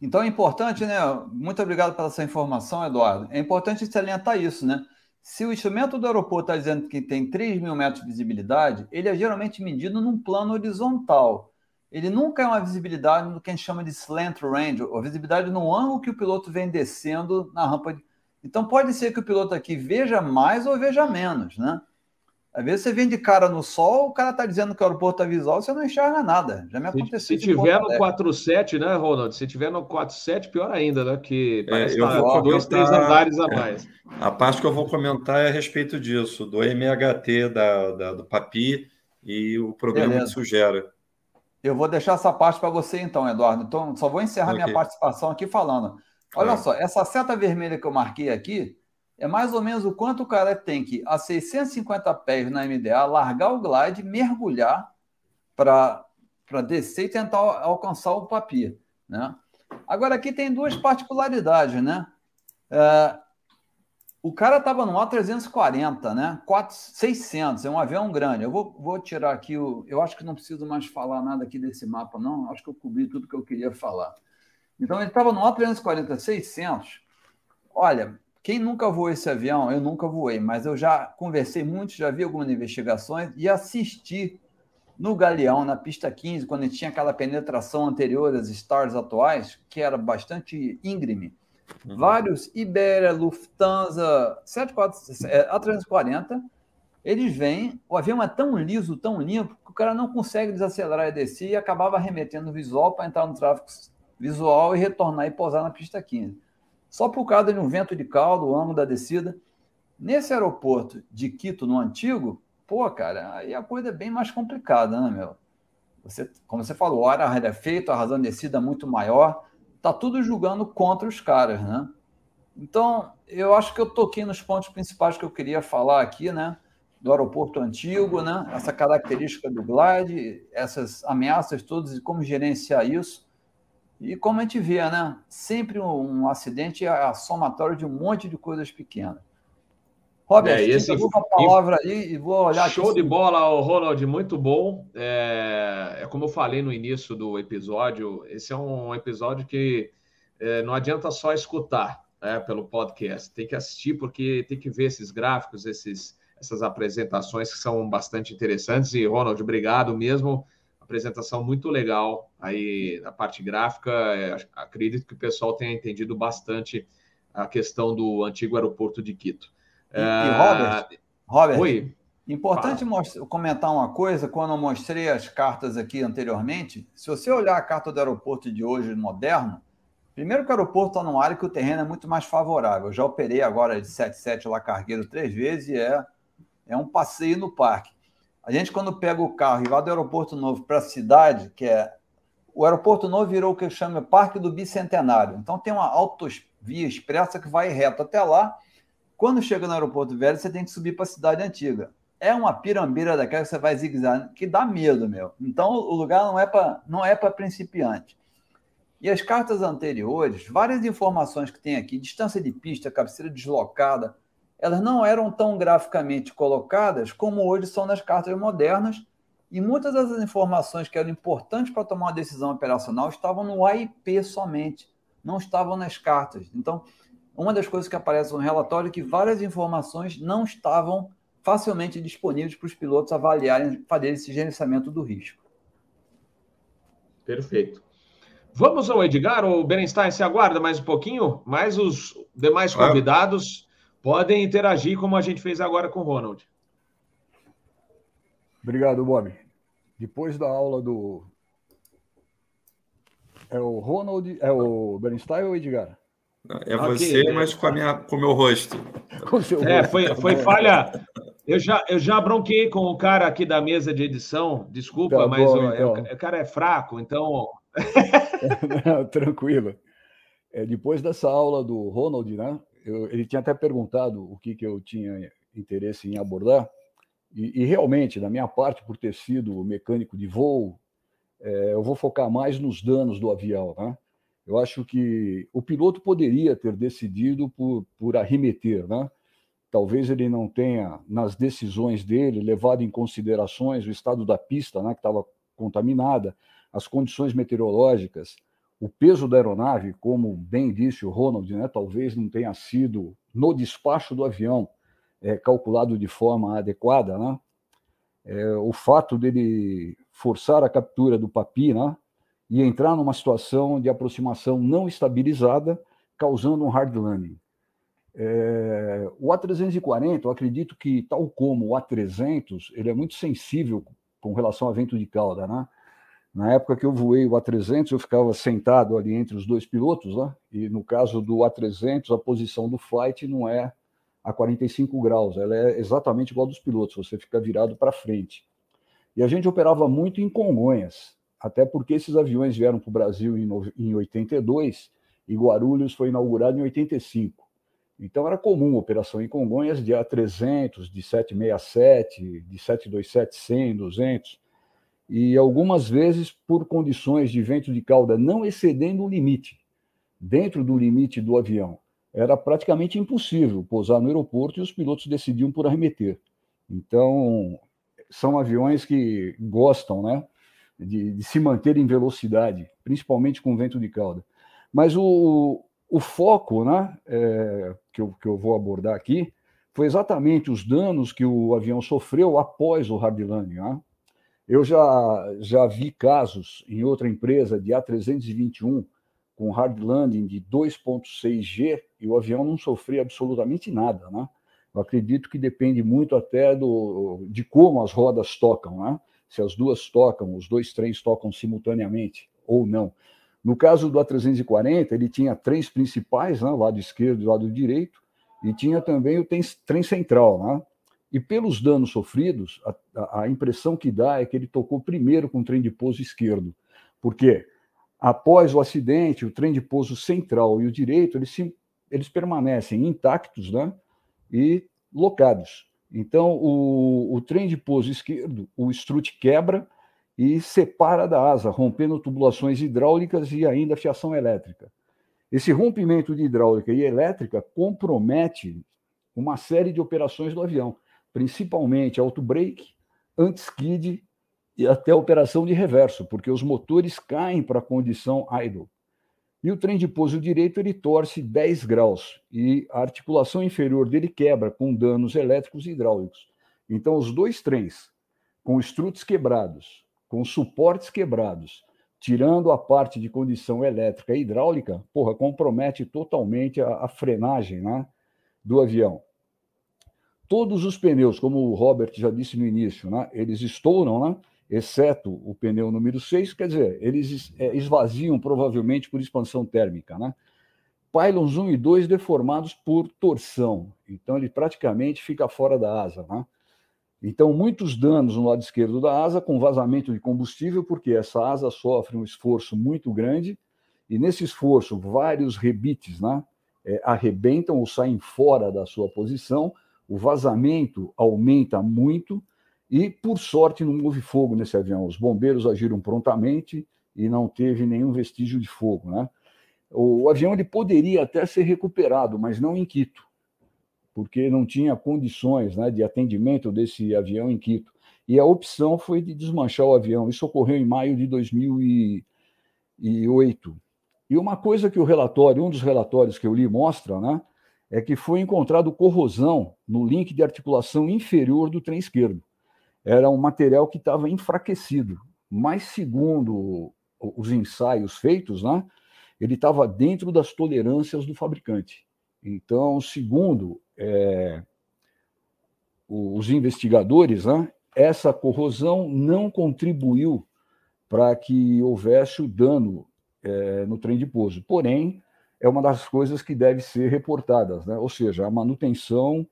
Então é importante, né? Muito obrigado pela sua informação, Eduardo. É importante salientar isso, né? Se o instrumento do aeroporto está dizendo que tem 3 mil metros de visibilidade, ele é geralmente medido num plano horizontal ele nunca é uma visibilidade no que a gente chama de slant range, ou visibilidade no ângulo que o piloto vem descendo na rampa. Então pode ser que o piloto aqui veja mais ou veja menos, né? Às vezes você vem de cara no sol, o cara está dizendo que o aeroporto está visual, você não enxerga nada. Já me aconteceu. Se, se tiver no 47, né, Ronald? Se tiver no 47, pior ainda, né? Que é, parece é, eu tá dois, três andares a mais. A parte que eu vou comentar é a respeito disso, do MHT da, da do Papi e o problema Beleza. que isso gera. Eu vou deixar essa parte para você então, Eduardo. Então, só vou encerrar okay. minha participação aqui falando. Olha só, essa seta vermelha que eu marquei aqui é mais ou menos o quanto o cara tem que, a 650 pés na MDA, largar o glide, mergulhar para descer e tentar alcançar o papir. Né? Agora, aqui tem duas particularidades, né? É, o cara estava no A340, né? 4, 600, é um avião grande. Eu vou, vou tirar aqui o. Eu acho que não preciso mais falar nada aqui desse mapa, não. Acho que eu cobri tudo que eu queria falar. Então, ele estava no A340, 600. Olha, quem nunca voou esse avião, eu nunca voei, mas eu já conversei muito, já vi algumas investigações e assisti no Galeão, na pista 15, quando tinha aquela penetração anterior às stars atuais, que era bastante íngreme Uhum. Vários Iberia, Lufthansa, 74, é, A340, eles vêm, o avião é tão liso, tão limpo, que o cara não consegue desacelerar e descer e acabava remetendo o visual para entrar no tráfego visual e retornar e pousar na pista 15. Só por causa de um vento de caldo, o ângulo da descida. Nesse aeroporto de Quito, no antigo, pô, cara, aí a coisa é bem mais complicada, né, meu? Você, como você falou, a área é feita, a razão de descida é muito maior tá tudo julgando contra os caras, né? Então, eu acho que eu toquei nos pontos principais que eu queria falar aqui, né? Do aeroporto antigo, né? Essa característica do glide, essas ameaças todas e como gerenciar isso. E como a gente vê, né? Sempre um, um acidente é a somatória de um monte de coisas pequenas. Robert, é, esse... uma palavra aí e vou olhar Show aqui. de bola, Ronald, muito bom. É... é, como eu falei no início do episódio, esse é um episódio que é, não adianta só escutar né, pelo podcast, tem que assistir porque tem que ver esses gráficos, esses, essas apresentações que são bastante interessantes. E, Ronald, obrigado mesmo. Apresentação muito legal aí na parte gráfica. É, acredito que o pessoal tenha entendido bastante a questão do antigo aeroporto de Quito. E, e é, Robert, Robert Oi. importante mostrar, comentar uma coisa, quando eu mostrei as cartas aqui anteriormente, se você olhar a carta do aeroporto de hoje moderno, primeiro que o aeroporto está numa área que o terreno é muito mais favorável. Eu já operei agora de 77 lá cargueiro três vezes e é, é um passeio no parque. A gente, quando pega o carro e vai do aeroporto novo para a cidade, que é. O aeroporto novo virou o que chama Parque do Bicentenário. Então tem uma, autos, via expressa que vai reto até lá. Quando chega no aeroporto velho, você tem que subir para a cidade antiga. É uma pirambeira daquela que você vai zigue-zague, que dá medo, meu. Então, o lugar não é para não é para principiante. E as cartas anteriores, várias informações que tem aqui, distância de pista, cabeceira deslocada, elas não eram tão graficamente colocadas como hoje são nas cartas modernas, e muitas das informações que eram importantes para tomar uma decisão operacional estavam no AIP somente, não estavam nas cartas. Então, uma das coisas que aparece no relatório é que várias informações não estavam facilmente disponíveis para os pilotos avaliarem, fazer esse gerenciamento do risco. Perfeito. Vamos ao Edgar, o Berenstein se aguarda mais um pouquinho, mas os demais convidados podem interagir como a gente fez agora com o Ronald. Obrigado, Bob. Depois da aula do. É o Ronald, é o Bernstein ou o Edgar? É você, okay. mas com, a minha, com o meu rosto. Com seu é, rosto. foi, foi falha. Eu já, eu já bronquei com o cara aqui da mesa de edição, desculpa, tá mas bom, então. o, cara é fraco, então. [laughs] Não, tranquilo. É, depois dessa aula do Ronald, né? Eu, ele tinha até perguntado o que, que eu tinha interesse em abordar. E, e, realmente, da minha parte, por ter sido mecânico de voo, é, eu vou focar mais nos danos do avião. Né? Eu acho que o piloto poderia ter decidido por, por arremeter. Né? Talvez ele não tenha, nas decisões dele, levado em considerações o estado da pista, né, que estava contaminada, as condições meteorológicas, o peso da aeronave, como bem disse o Ronald, né, talvez não tenha sido no despacho do avião é, calculado de forma adequada, né? É, o fato dele forçar a captura do papi, né? E entrar numa situação de aproximação não estabilizada, causando um hard landing. É, o A340, eu acredito que, tal como o A300, ele é muito sensível com relação a vento de cauda, né? Na época que eu voei o A300, eu ficava sentado ali entre os dois pilotos, né? E no caso do A300, a posição do flight não é a 45 graus, ela é exatamente igual dos pilotos, você fica virado para frente. E a gente operava muito em Congonhas, até porque esses aviões vieram para o Brasil em, em 82 e Guarulhos foi inaugurado em 85. Então era comum operação em Congonhas de A300, de 767, de 727, 100, 200, e algumas vezes por condições de vento de cauda não excedendo o limite, dentro do limite do avião era praticamente impossível pousar no aeroporto e os pilotos decidiam por arremeter. Então, são aviões que gostam né, de, de se manter em velocidade, principalmente com vento de cauda. Mas o, o foco né, é, que, eu, que eu vou abordar aqui foi exatamente os danos que o avião sofreu após o hard landing. Né? Eu já, já vi casos em outra empresa de A321 com hard landing de 2.6G e o avião não sofria absolutamente nada, né? Eu acredito que depende muito até do, de como as rodas tocam, né? Se as duas tocam, os dois trens tocam simultaneamente ou não. No caso do A340, ele tinha trens principais, né? lado esquerdo e lado direito, e tinha também o trem central, né? E pelos danos sofridos, a, a impressão que dá é que ele tocou primeiro com o trem de pouso esquerdo. Por quê? Após o acidente, o trem de pouso central e o direito, eles, se, eles permanecem intactos né, e locados. Então, o, o trem de pouso esquerdo, o strut quebra e separa da asa, rompendo tubulações hidráulicas e ainda fiação elétrica. Esse rompimento de hidráulica e elétrica compromete uma série de operações do avião, principalmente auto-brake, anti-skid e até operação de reverso, porque os motores caem para a condição idle. E o trem de pouso direito ele torce 10 graus e a articulação inferior dele quebra com danos elétricos e hidráulicos. Então, os dois trens, com struts quebrados, com suportes quebrados, tirando a parte de condição elétrica e hidráulica, porra, compromete totalmente a, a frenagem né, do avião. Todos os pneus, como o Robert já disse no início, né, eles estouram, né, exceto o pneu número 6, quer dizer, eles é, esvaziam provavelmente por expansão térmica, né? Pylons 1 e 2 deformados por torção, então ele praticamente fica fora da asa, né? Então, muitos danos no lado esquerdo da asa, com vazamento de combustível, porque essa asa sofre um esforço muito grande, e nesse esforço, vários rebites, né? é, arrebentam ou saem fora da sua posição, o vazamento aumenta muito e, por sorte, não houve fogo nesse avião. Os bombeiros agiram prontamente e não teve nenhum vestígio de fogo. Né? O avião ele poderia até ser recuperado, mas não em Quito, porque não tinha condições né, de atendimento desse avião em Quito. E a opção foi de desmanchar o avião. Isso ocorreu em maio de 2008. E uma coisa que o relatório, um dos relatórios que eu li mostra, né, é que foi encontrado corrosão no link de articulação inferior do trem esquerdo. Era um material que estava enfraquecido, mas segundo os ensaios feitos, né, ele estava dentro das tolerâncias do fabricante. Então, segundo é, os investigadores, né, essa corrosão não contribuiu para que houvesse o dano é, no trem de pouso. Porém, é uma das coisas que deve ser reportadas, né? ou seja, a manutenção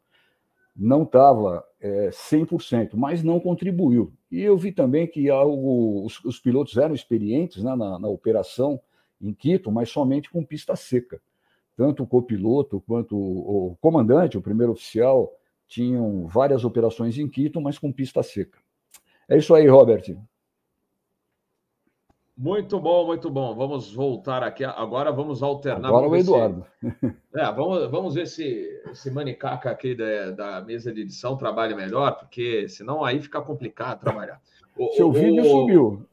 não estava é, 100%, mas não contribuiu. E eu vi também que algo, os, os pilotos eram experientes né, na, na, operação em Quito, mas somente com pista seca. Tanto o copiloto quanto o, o comandante, o primeiro oficial, tinham várias operações em Quito, mas com pista seca. É isso aí, Robert. Muito bom, muito bom. Vamos voltar aqui. Agora vamos alternar. Agora o Eduardo. Se... [laughs] É, vamos, vamos ver se esse manicaca aqui da, da mesa de edição trabalha melhor, porque senão aí fica complicado trabalhar. O, Seu o, vídeo o... subiu.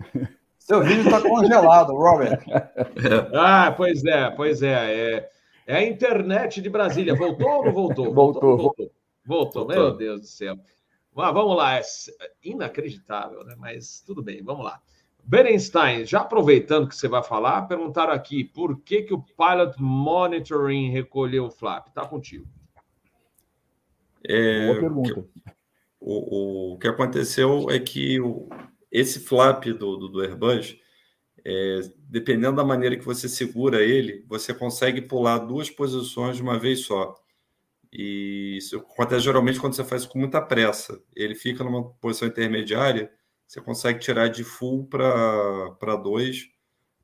Seu vídeo está congelado, Robert. [laughs] ah, pois é, pois é, é. É a internet de Brasília. Voltou ou não voltou? [laughs] Voltou. Voltou, voltou. voltou. Meu Deus do céu. Mas vamos lá. É inacreditável, né? Mas tudo bem, vamos lá. Berenstein, já aproveitando que você vai falar, perguntaram aqui por que, que o Pilot Monitoring recolheu o flap. Está contigo. É, Boa pergunta. O, o, que aconteceu é que o, esse flap do, do, do Airbus, é, dependendo da maneira que você segura ele, você consegue pular duas posições de uma vez só. E isso acontece geralmente quando você faz com muita pressa. Ele fica numa posição intermediária você consegue tirar de full para 2,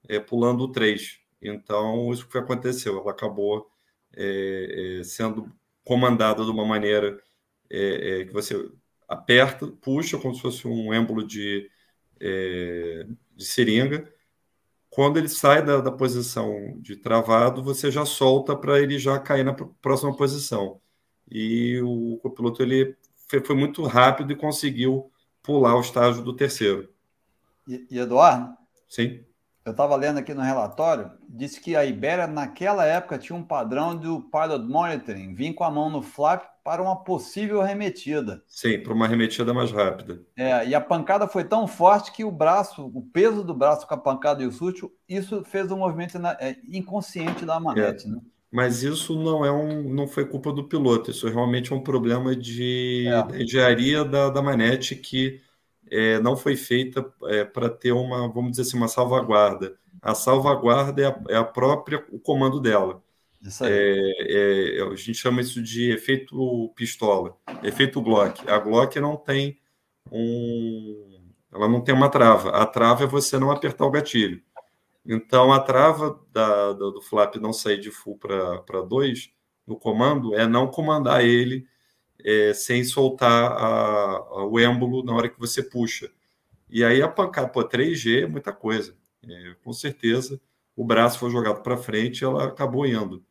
é, pulando o 3. Então, isso que aconteceu. Ela acabou é, é, sendo comandada de uma maneira é, é, que você aperta, puxa, como se fosse um êmbolo de, é, de seringa. Quando ele sai da, da posição de travado, você já solta para ele já cair na próxima posição. E o copiloto ele foi, foi muito rápido e conseguiu pular o estágio do terceiro. E, e Eduardo? Sim. Eu estava lendo aqui no relatório, disse que a Ibéria, naquela época, tinha um padrão do pilot monitoring, vir com a mão no flap para uma possível arremetida. Sim, para uma arremetida mais rápida. É, e a pancada foi tão forte que o braço, o peso do braço com a pancada e o susto, isso fez um movimento é, inconsciente da manete, é. né? Mas isso não é um, não foi culpa do piloto, isso realmente é um problema de é. engenharia da, da manete que é, não foi feita é, para ter uma, vamos dizer assim, uma salvaguarda. A salvaguarda é a, é a própria o comando dela. Isso aí. É, é, a gente chama isso de efeito pistola, efeito Glock. A Glock não tem um, ela não tem uma trava. A trava é você não apertar o gatilho. Então, a trava da, do, do flap não sair de full para 2 no comando é não comandar ele é, sem soltar a, a, o êmbolo na hora que você puxa. E aí a pancada, pô, 3G é muita coisa. É, com certeza, o braço foi jogado para frente e ela acabou indo.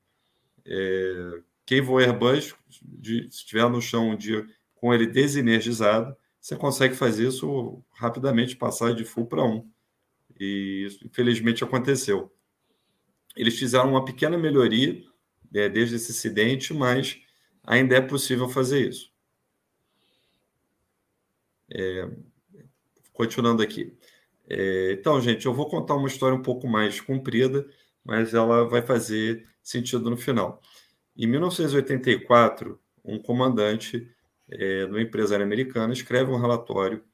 É, quem voa Airbus, de, se estiver no chão um dia com ele desenergizado, você consegue fazer isso rapidamente, passar de full para 1. Um. E isso, infelizmente, aconteceu. Eles fizeram uma pequena melhoria é, desde esse acidente, mas ainda é possível fazer isso. É, continuando aqui. É, então, gente, eu vou contar uma história um pouco mais comprida, mas ela vai fazer sentido no final. Em 1984, um comandante é, de uma empresária americana escreve um relatório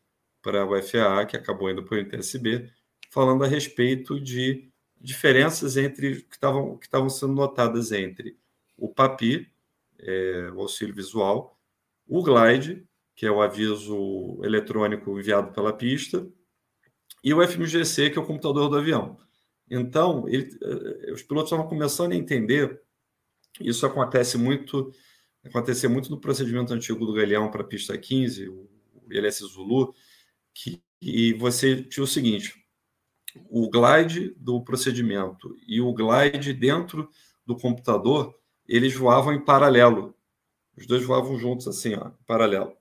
para a UFAA, que acabou indo para o ITSB, falando a respeito de diferenças entre que estavam que estavam sendo notadas entre o PAPI, é, o auxílio visual, o glide, que é o aviso eletrônico enviado pela pista, e o FMGC, que é o computador do avião. Então, ele, eh, os pilotos estavam começando a entender Isso acontece muito, acontecia muito no procedimento antigo do Galeão para a pista 15, o ILS Zulu, que e você tinha o seguinte: o glide do procedimento e o glide dentro do computador, eles voavam em paralelo. Os dois voavam juntos, assim, ó, em paralelo.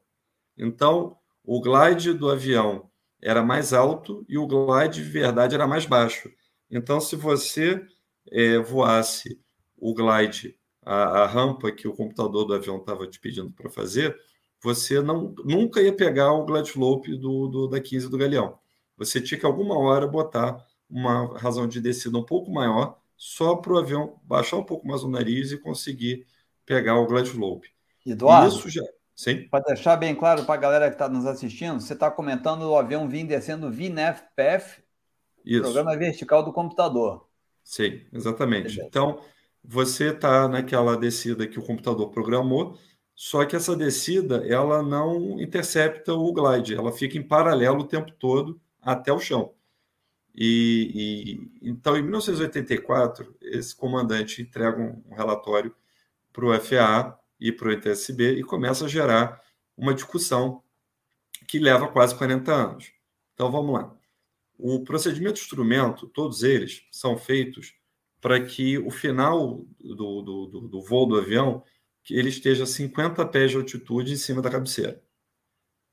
Então, o glide do avião era mais alto e o glide de verdade era mais baixo. Então, se você é, voasse o glide, a, a, rampa que o computador do avião estava te pedindo para fazer, você não, nunca ia pegar o glide slope do, do, da 15 do Galeão. Você tinha que, alguma hora, botar uma razão de descida um pouco maior, só para o avião baixar um pouco mais o nariz e conseguir pegar o glide slope. Eduardo, Isso já... Sim. Para deixar bem claro para a galera que está nos assistindo, você está comentando o avião vindo descendo VNFPF, Isso. programa vertical do computador. Sim, exatamente. Então, você está naquela descida que o computador programou, só que essa descida ela não intercepta o glide, ela fica em paralelo o tempo todo até o chão. E, e então, em 1984, esse comandante entrega um, um relatório para o FAA e para o ITSB e começa a gerar uma discussão que leva quase 40 anos. Então vamos lá. O procedimento instrumento, todos eles, são feitos para que o final do, do, do, do voo do avião que ele esteja a 50 pés de altitude em cima da cabeceira.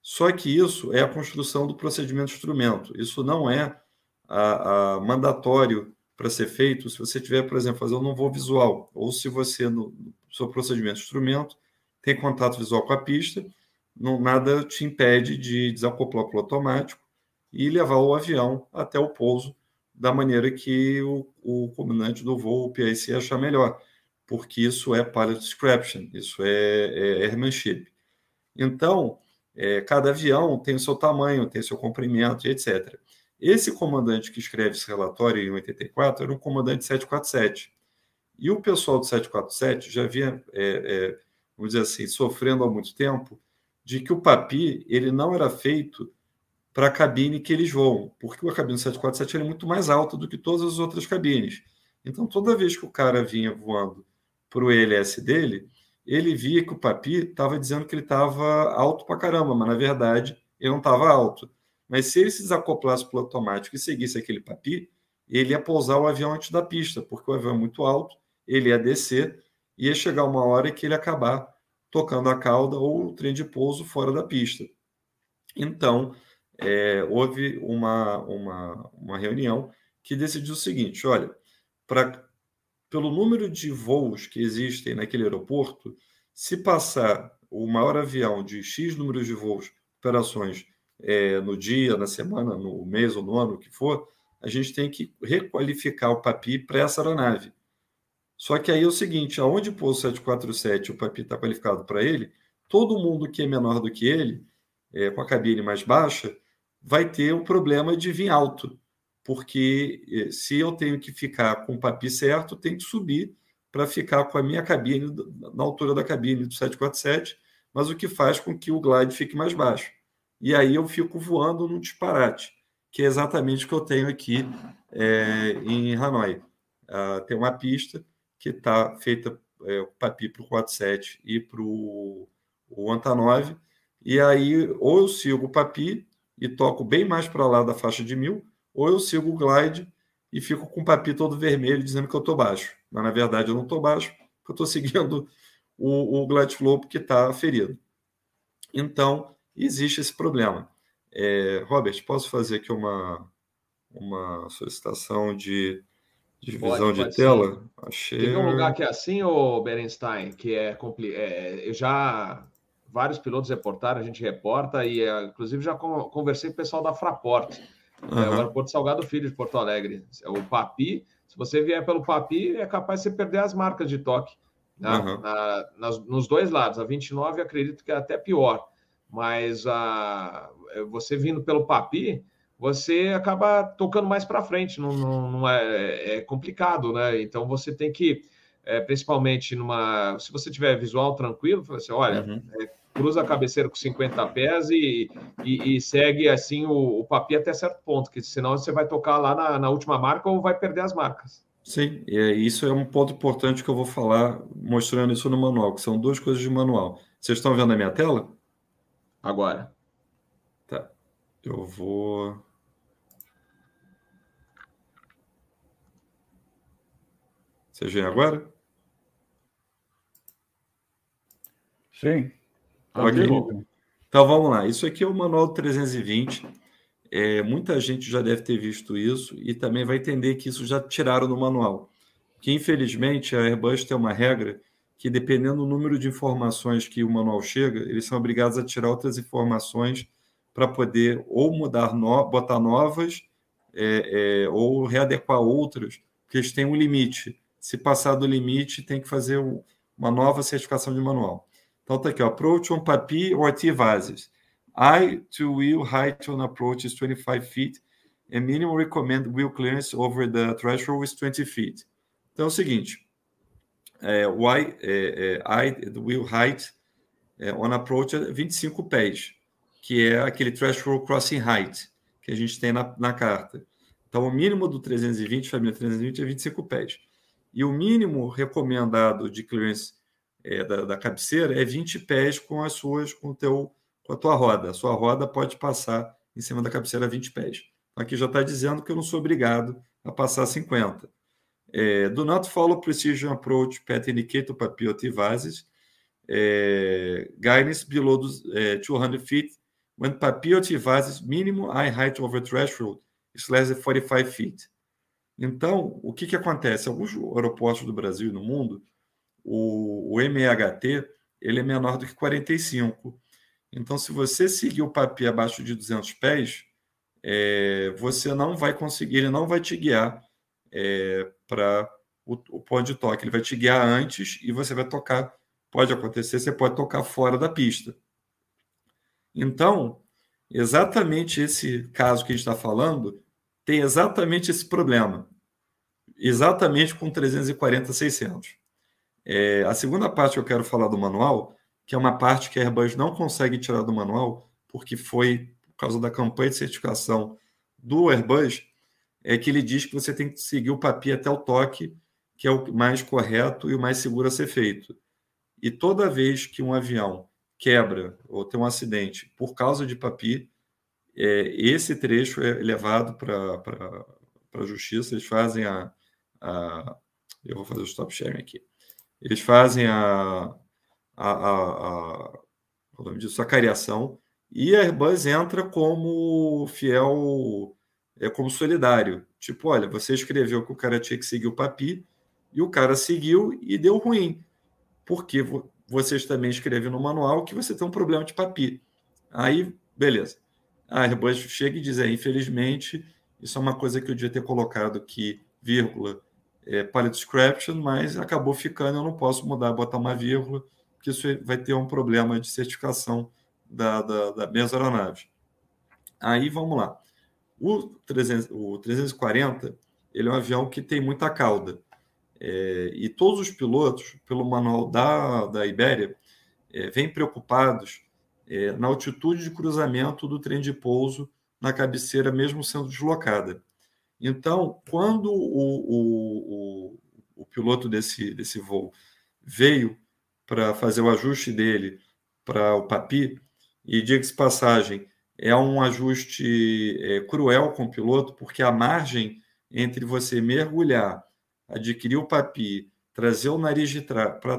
Só que isso é a construção do procedimento instrumento. Isso não é a, a mandatório para ser feito se você tiver, por exemplo, fazendo um voo visual, ou se você, no, seu procedimento instrumento, tem contato visual com a pista, não, nada te impede de desacoplar o automático e levar o avião até o pouso da maneira que o, o comandante do voo, o PIC, achar melhor, porque isso é pilot description, isso é, é airmanship. Então, é, cada avião tem o seu tamanho, tem o seu comprimento, etc. Esse comandante que escreve esse relatório em 84 era um comandante 747. E o pessoal do 747 já vinha, é, é, vamos dizer assim, sofrendo há muito tempo de que o PAPI ele não era feito para a cabine que eles voam, porque a cabine do 747 é muito mais alta do que todas as outras cabines. Então, toda vez que o cara vinha voando para o ELS dele, ele via que o Papi estava dizendo que ele estava alto para caramba, mas na verdade ele não estava alto. Mas se ele se desacoplasse para o automático e seguisse aquele Papi, ele ia pousar o avião antes da pista, porque o avião é muito alto ele ia descer e ia chegar uma hora que ele ia acabar tocando a cauda ou o trem de pouso fora da pista. Então, é, houve uma, uma, uma reunião que decidiu o seguinte: olha, pra, pelo número de voos que existem naquele aeroporto, se passar o maior avião de X número de voos, operações é, no dia, na semana, no mês ou no ano, o que for, a gente tem que requalificar o PAPI para essa aeronave. Só que aí é o seguinte, aonde o 747 o Papi está qualificado para ele, todo mundo que é menor do que ele, é, com a cabine mais baixa, vai ter um problema de vir alto, porque é, se eu tenho que ficar com o Papi certo, tem que subir para ficar com a minha cabine na altura da cabine do 747, mas o que faz com que o glide fique mais baixo. E aí eu fico voando num disparate, que é exatamente o que eu tenho aqui é, em Hanoi. Uh, tem uma pista que está feita é, o Papi para o 47 e para o Antanov. E aí, ou eu sigo o Papi e toco bem mais para lá da faixa de mil, ou eu sigo o Glide e fico com o Papi todo vermelho dizendo que eu estou baixo. Mas, na verdade, eu não estou baixo, porque eu estou [laughs] seguindo o, o Glide Flow que está ferido. Então, existe esse problema. É, Robert, posso fazer aqui uma, uma solicitação de Divisão de pode tela? Sim. Achei. Tem um lugar que é assim, ô Berenstein, que é, é eu já vários pilotos reportaram, a gente reporta e é, inclusive já conversei com o pessoal da Fraport, uhum. é, o aeroporto Salgado Filho de Porto Alegre. É o Papi, se você vier pelo Papi, é capaz de você perder as marcas de toque. Uhum. Na, nas, nos dois lados, a 29 acredito que é até pior, mas a, você vindo pelo Papi, você acaba tocando mais para frente, não, não, não é, é, complicado, né? Então você tem que, é, principalmente numa. Se você tiver visual tranquilo, você assim, olha, uhum. é, cruza a cabeceira com 50 pés e, e, e segue assim o, o papi até certo ponto, que senão você vai tocar lá na, na, última marca ou vai perder as marcas. Sim, e é, isso é um ponto importante que eu vou falar, mostrando isso no manual, que são duas coisas de manual. Vocês estão vendo a minha tela? Agora. Tá. Eu vou. Vocês veem agora? Sim. Ok. Então vamos lá. Isso aqui é o manual 320. É, muita gente já deve ter visto isso e também vai entender que isso já tiraram no manual. Que infelizmente a Airbus tem uma regra que, dependendo do número de informações que o manual chega, eles são obrigados a tirar outras informações para poder ou mudar, no, botar novas é, é, ou readequar outras, porque eles têm um limite. Se passar do limite, tem que fazer uma nova certificação de manual. Então tá aqui, ó, approach on papi or T-vases. I to wheel height on approach is 25 feet and minimum recommended wheel clearance over the threshold is 20 feet. Então é o seguinte, é, y, é, é, I, the wheel height é, on approach é 25 pés, que é aquele threshold crossing height que a gente tem na, na carta. Então o mínimo do 320, família 320, é 25 pés. E o mínimo recomendado de clearance é, da, da cabeceira é 20 pés com as suas, com teu com a tua roda. A sua roda pode passar em cima da cabeceira 20 pés. Aqui já está dizendo que eu não sou obrigado a passar 50. É, do not follow precision approach path indicator para POT vases. É, guidance below dos, é, 200 feet when POT vases minimum eye height over threshold is less than 45 feet. Então, o que, que acontece? Alguns aeroportos do Brasil e no mundo, o, o MEHT ele é menor do que 45. Então, se você seguir o papi abaixo de 200 pés, é, você não vai conseguir, ele não vai te guiar é, para o, o ponto de toque. Ele vai te guiar antes e você vai tocar. Pode acontecer, você pode tocar fora da pista. Então, exatamente esse caso que a gente está falando tem exatamente esse problema. Exatamente com 340, 600. É, a segunda parte que eu quero falar do manual que é uma parte que a Airbus não consegue tirar do manual, porque foi por causa da campanha de certificação do Airbus, é que ele diz que você tem que seguir o PAPI até o toque, que é o mais correto e o mais seguro a ser feito. E toda vez que um avião quebra ou tem um acidente por causa de PAPI, é, esse trecho é levado para a justiça, eles fazem a, a. Eu vou fazer o stop sharing aqui. Eles fazem a, a, a, a, o nome disso, a e a Airbus entra como fiel, é como solidário. Tipo, olha, você escreveu que o cara tinha que seguir o PAPI, e o cara seguiu e deu ruim. Porque vocês também escrevem no manual que você tem um problema de PAPI. Aí, beleza. A Airbus chega e diz, é, infelizmente, isso é uma coisa que eu devia ter colocado aqui, vírgula, é, palette description, mas acabou ficando, eu não posso mudar, botar uma vírgula, que isso vai ter um problema de certificação da, da, da minhas aeronaves. Aí vamos lá. O, 300, o 340 ele é um avião que tem muita cauda. É, e todos os pilotos, pelo manual da, da Ibéria, é, vêm preocupados é, na altitude de cruzamento do trem de pouso na cabeceira, mesmo sendo deslocada. Então, quando o, o, o, o piloto desse, desse voo veio para fazer o ajuste dele para o PAPI, e diga-se passagem, é um ajuste é, cruel com o piloto, porque a margem entre você mergulhar, adquirir o PAPI, trazer o nariz de,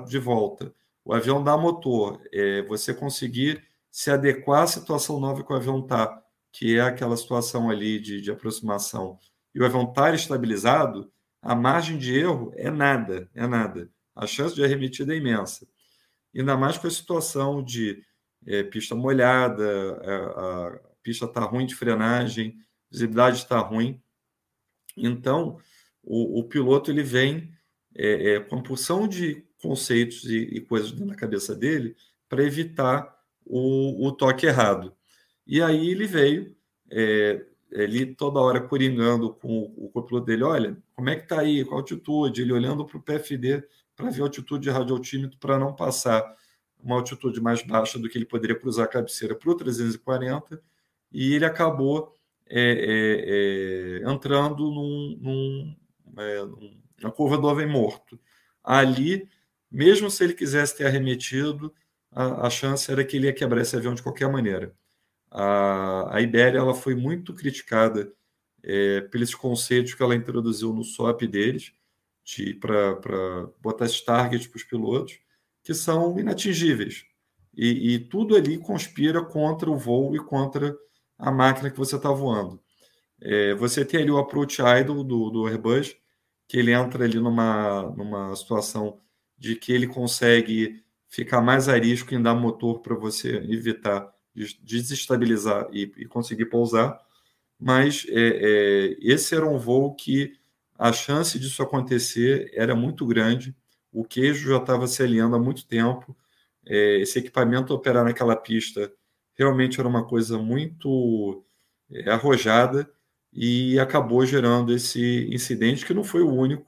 de volta, o avião dar motor, é, você conseguir se adequar à situação nova que o avião está, que é aquela situação ali de, de aproximação, e o estar estabilizado, a margem de erro é nada, é nada. A chance de arremetida é imensa ainda mais com a situação de é, pista molhada, a, é, a pista está ruim de frenagem, visibilidade está ruim. Então, o, o, piloto ele vem é, é, com a porção de conceitos e, e coisas na cabeça dele para evitar o, o, toque errado. E aí ele veio, é, ele toda hora coringando com o, copiloto dele, olha, como é que está aí, qual a altitude? Ele olhando para o PFD para ver a altitude de radioaltímetro para não passar uma altitude mais baixa do que ele poderia cruzar a cabeceira para o 340 e ele acabou é, é, é, entrando num, num, é, a curva do vem morto. Ali, mesmo se ele quisesse ter arremetido, a, a chance era que ele ia quebrar esse avião de qualquer maneira. A, a Ibéria ela foi muito criticada é, pelos conceitos que ela introduziu no SOP deles, de, para botar esses targets para os pilotos, que são inatingíveis. E, e, tudo ali conspira contra o voo e contra a máquina que você está voando. É, você tem ali o approach idle do, do Airbus, que ele entra ali numa, numa situação de que ele consegue ficar mais arisco em dar motor para você evitar desestabilizar e, e conseguir pousar mas é, é, esse era um voo que a chance disso acontecer era muito grande. O queijo já estava se alinhando há muito tempo. É, esse equipamento operar naquela pista realmente era uma coisa muito é, arrojada e acabou gerando esse incidente que não foi o único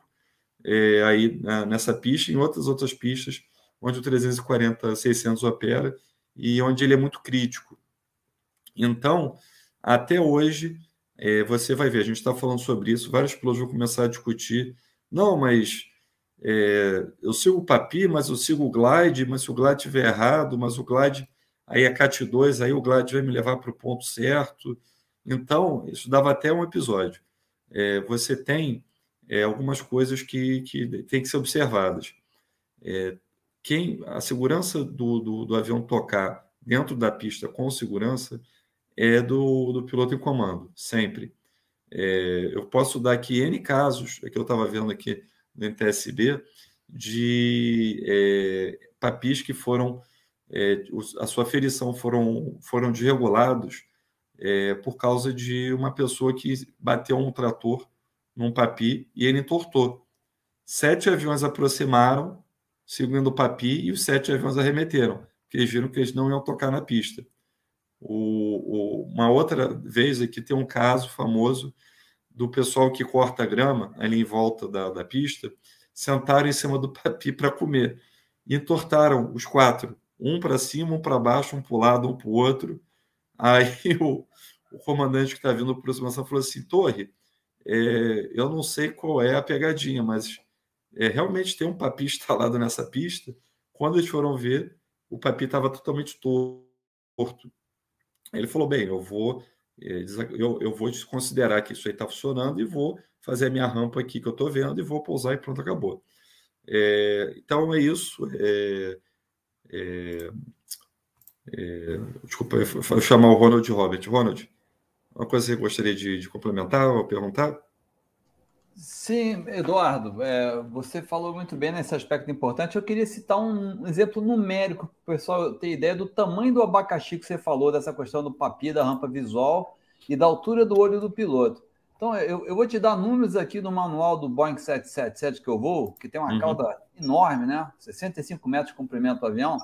é, aí né, nessa pista, em outras outras pistas onde o 340-600 opera e onde ele é muito crítico. Então, até hoje, é, você vai ver, a gente está falando sobre isso, vários pilotos vão começar a discutir. Não, mas é, eu sigo o Papi, mas eu sigo o Glide, mas se o Glide estiver errado, mas o Glide aí é CAT 2, aí o Glide vai me levar para o ponto certo. Então, isso dava até um episódio. É, você tem é, algumas coisas que, que têm que ser observadas. É, quem A segurança do, do, do avião tocar dentro da pista com segurança é do, do piloto em comando, sempre. É, eu posso dar aqui N casos, é que eu estava vendo aqui no NTSB, de é, papis que foram, é, a sua ferição foram, foram desregulados é, por causa de uma pessoa que bateu um trator num papi e ele entortou. Sete aviões aproximaram, seguindo o papi, e os sete aviões arremeteram, porque eles viram que eles não iam tocar na pista. O, o, uma outra vez aqui tem um caso famoso do pessoal que corta grama ali em volta da, da pista, sentaram em cima do papi para comer e entortaram os quatro, um para cima, um para baixo, um para o lado, um para o outro. Aí [laughs] o, o comandante que está vindo para aproximação falou assim: Torre, é, eu não sei qual é a pegadinha, mas é, realmente tem um papi [laughs] instalado nessa pista. Quando eles foram ver, o papi estava totalmente torto. Ele falou: bem, eu vou, eh, eu, eu vou desconsiderar que isso aí está funcionando e vou fazer a minha rampa aqui que eu estou vendo e vou pousar e pronto, acabou. É, então é isso. É, é, é, desculpa, eu vou chamar o Ronald Robert. Ronald, uma coisa que você gostaria de, de complementar ou perguntar? Sim, Eduardo, é, você falou muito bem nesse aspecto importante. Eu queria citar um exemplo numérico para o pessoal ter ideia do tamanho do abacaxi que você falou, dessa questão do papi, da rampa visual e da altura do olho do piloto. Então, eu, eu vou te dar números aqui no manual do Boeing 777 que eu vou, que tem uma uhum. cauda enorme, né? 65 metros de comprimento do avião.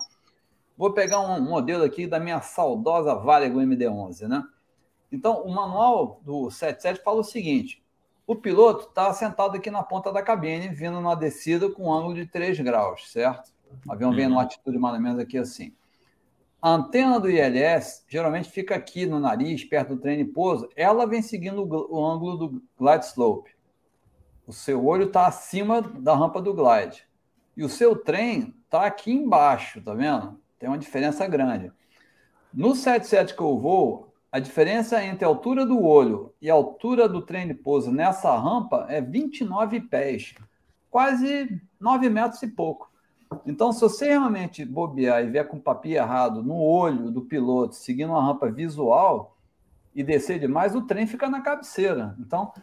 Vou pegar um modelo aqui da minha saudosa Varego MD-11, né? Então, o manual do 77 fala o seguinte: o piloto está sentado aqui na ponta da cabine, vindo numa descida com um ângulo de 3 graus, certo? O avião vem numa uhum. atitude mais ou menos aqui assim. A antena do ILS geralmente fica aqui no nariz, perto do trem de pouso. Ela vem seguindo o ângulo do glide slope. O seu olho está acima da rampa do glide. E o seu trem está aqui embaixo, tá vendo? Tem uma diferença grande. No 77 que eu vou, a diferença entre a altura do olho e a altura do trem de pouso nessa rampa é 29 pés, quase 9 metros e pouco. Então, se você realmente bobear e vier com o papel errado no olho do piloto, seguindo uma rampa visual e descer demais, o trem fica na cabeceira. Então,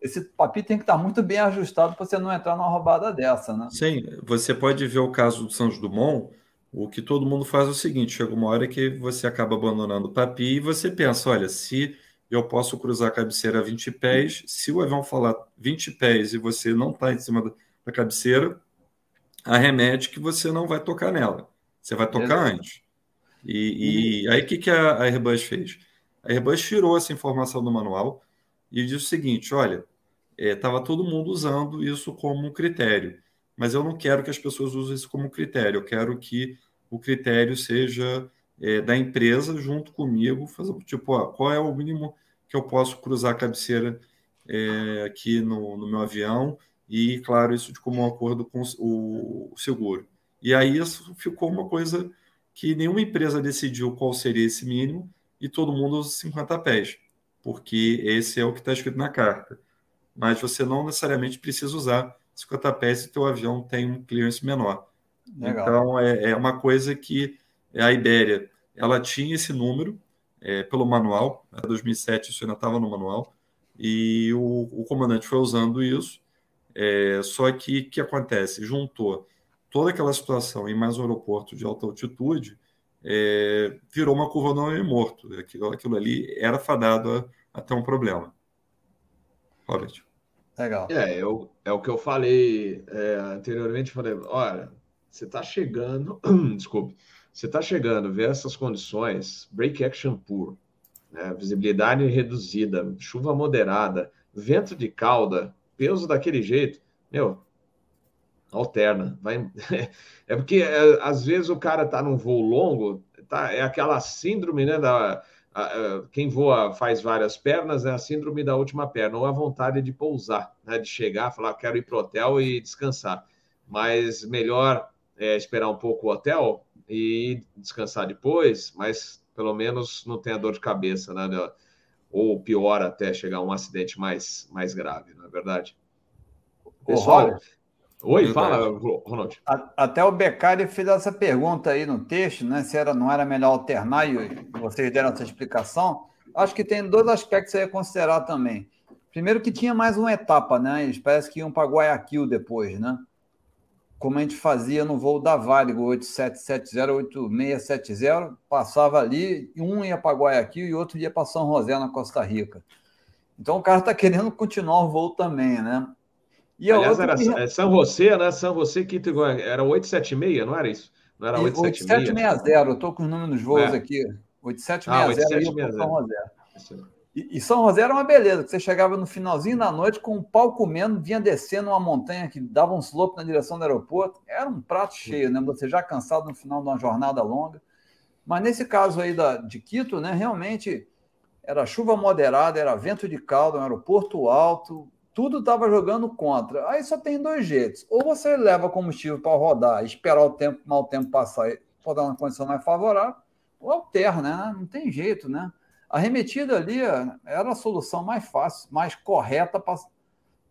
esse papel tem que estar muito bem ajustado para você não entrar numa roubada dessa, né? Sim, você pode ver o caso do Santos Dumont, o que todo mundo faz é o seguinte: chega uma hora que você acaba abandonando o papi e você pensa, olha, se eu posso cruzar a cabeceira a 20 pés, se o avião falar 20 pés e você não está em cima da cabeceira, arremete que você não vai tocar nela. Você vai tocar antes. E, e aí o que, que a Airbus fez? A Airbus tirou essa informação do manual e disse o seguinte: olha, estava é, todo mundo usando isso como um critério mas eu não quero que as pessoas usem isso como critério. Eu quero que o critério seja é, da empresa junto comigo, fazer tipo, ó, qual é o mínimo que eu posso cruzar a cabeceira é, aqui no, no, meu avião e, claro, isso de comum acordo com o seguro. E aí isso ficou uma coisa que nenhuma empresa decidiu qual seria esse mínimo e todo mundo usa 50 pés, porque esse é o que está escrito na carta. Mas você não necessariamente precisa usar 50 pés se o teu avião tem um clearance menor. Legal. Então, é, é, uma coisa que a Ibéria ela tinha esse número é, pelo manual, em 2007 isso ainda estava no manual, e o, o comandante foi usando isso, é, só que o que acontece? Juntou toda aquela situação em mais um aeroporto de alta altitude, é, virou uma curva não é morto. Aquilo, aquilo ali era fadado a, a ter um problema. Robert. Legal. É, eu, é o que eu falei é, anteriormente. Falei, olha, você está chegando, [clears throat] desculpe, você está chegando, vê essas condições, break action poor, né, visibilidade reduzida, chuva moderada, vento de cauda, peso daquele jeito, meu, alterna. Vai... [laughs] É porque é, às vezes o cara está num voo longo, tá, é aquela síndrome, né, da quem voa faz várias pernas, é a síndrome da última perna, ou a vontade de pousar, né, de chegar, falar, quero ir para o hotel e descansar. Mas melhor é, esperar um pouco o hotel e descansar depois, mas pelo menos não tenha dor de cabeça, né? Ou pior, até chegar a um acidente mais, mais grave, não é verdade? Pessoal, Oi, fala, Ronald. Até o Beccari fez essa pergunta aí no texto, né? Se era, não era melhor alternar, e vocês deram essa explicação. Acho que tem dois aspectos aí a considerar também. Primeiro que tinha mais uma etapa, né? Eles parece que iam para Guayaquil depois, né? como a gente fazia no voo da Varig, 8770, 8670, passava ali, um ia para Guayaquil e outro ia para São José, na Costa Rica. Então o cara está querendo continuar o voo também, né? E Aliás, era que... É São José, né? São José que era 876, não era isso? Não era 876? 8760, eu estou com os números dos voos é. aqui. 8760 ah, 8760. São José. E, São José era uma beleza, você chegava no finalzinho da noite com um pau comendo, vinha descendo uma montanha que dava um slope na direção do aeroporto. Era um prato cheio, né? Você já cansado no final de uma jornada longa. Mas nesse caso aí da, de Quito, né, realmente era chuva moderada, era vento de caldo, um aeroporto alto, tudo estava jogando contra. Aí só tem dois jeitos. Ou você leva combustível para rodar, esperar o tempo, mau tempo passar, dar uma condição mais favorável, ou alterna, né? Não tem jeito, né? A remetida ali era a solução mais fácil, mais correta.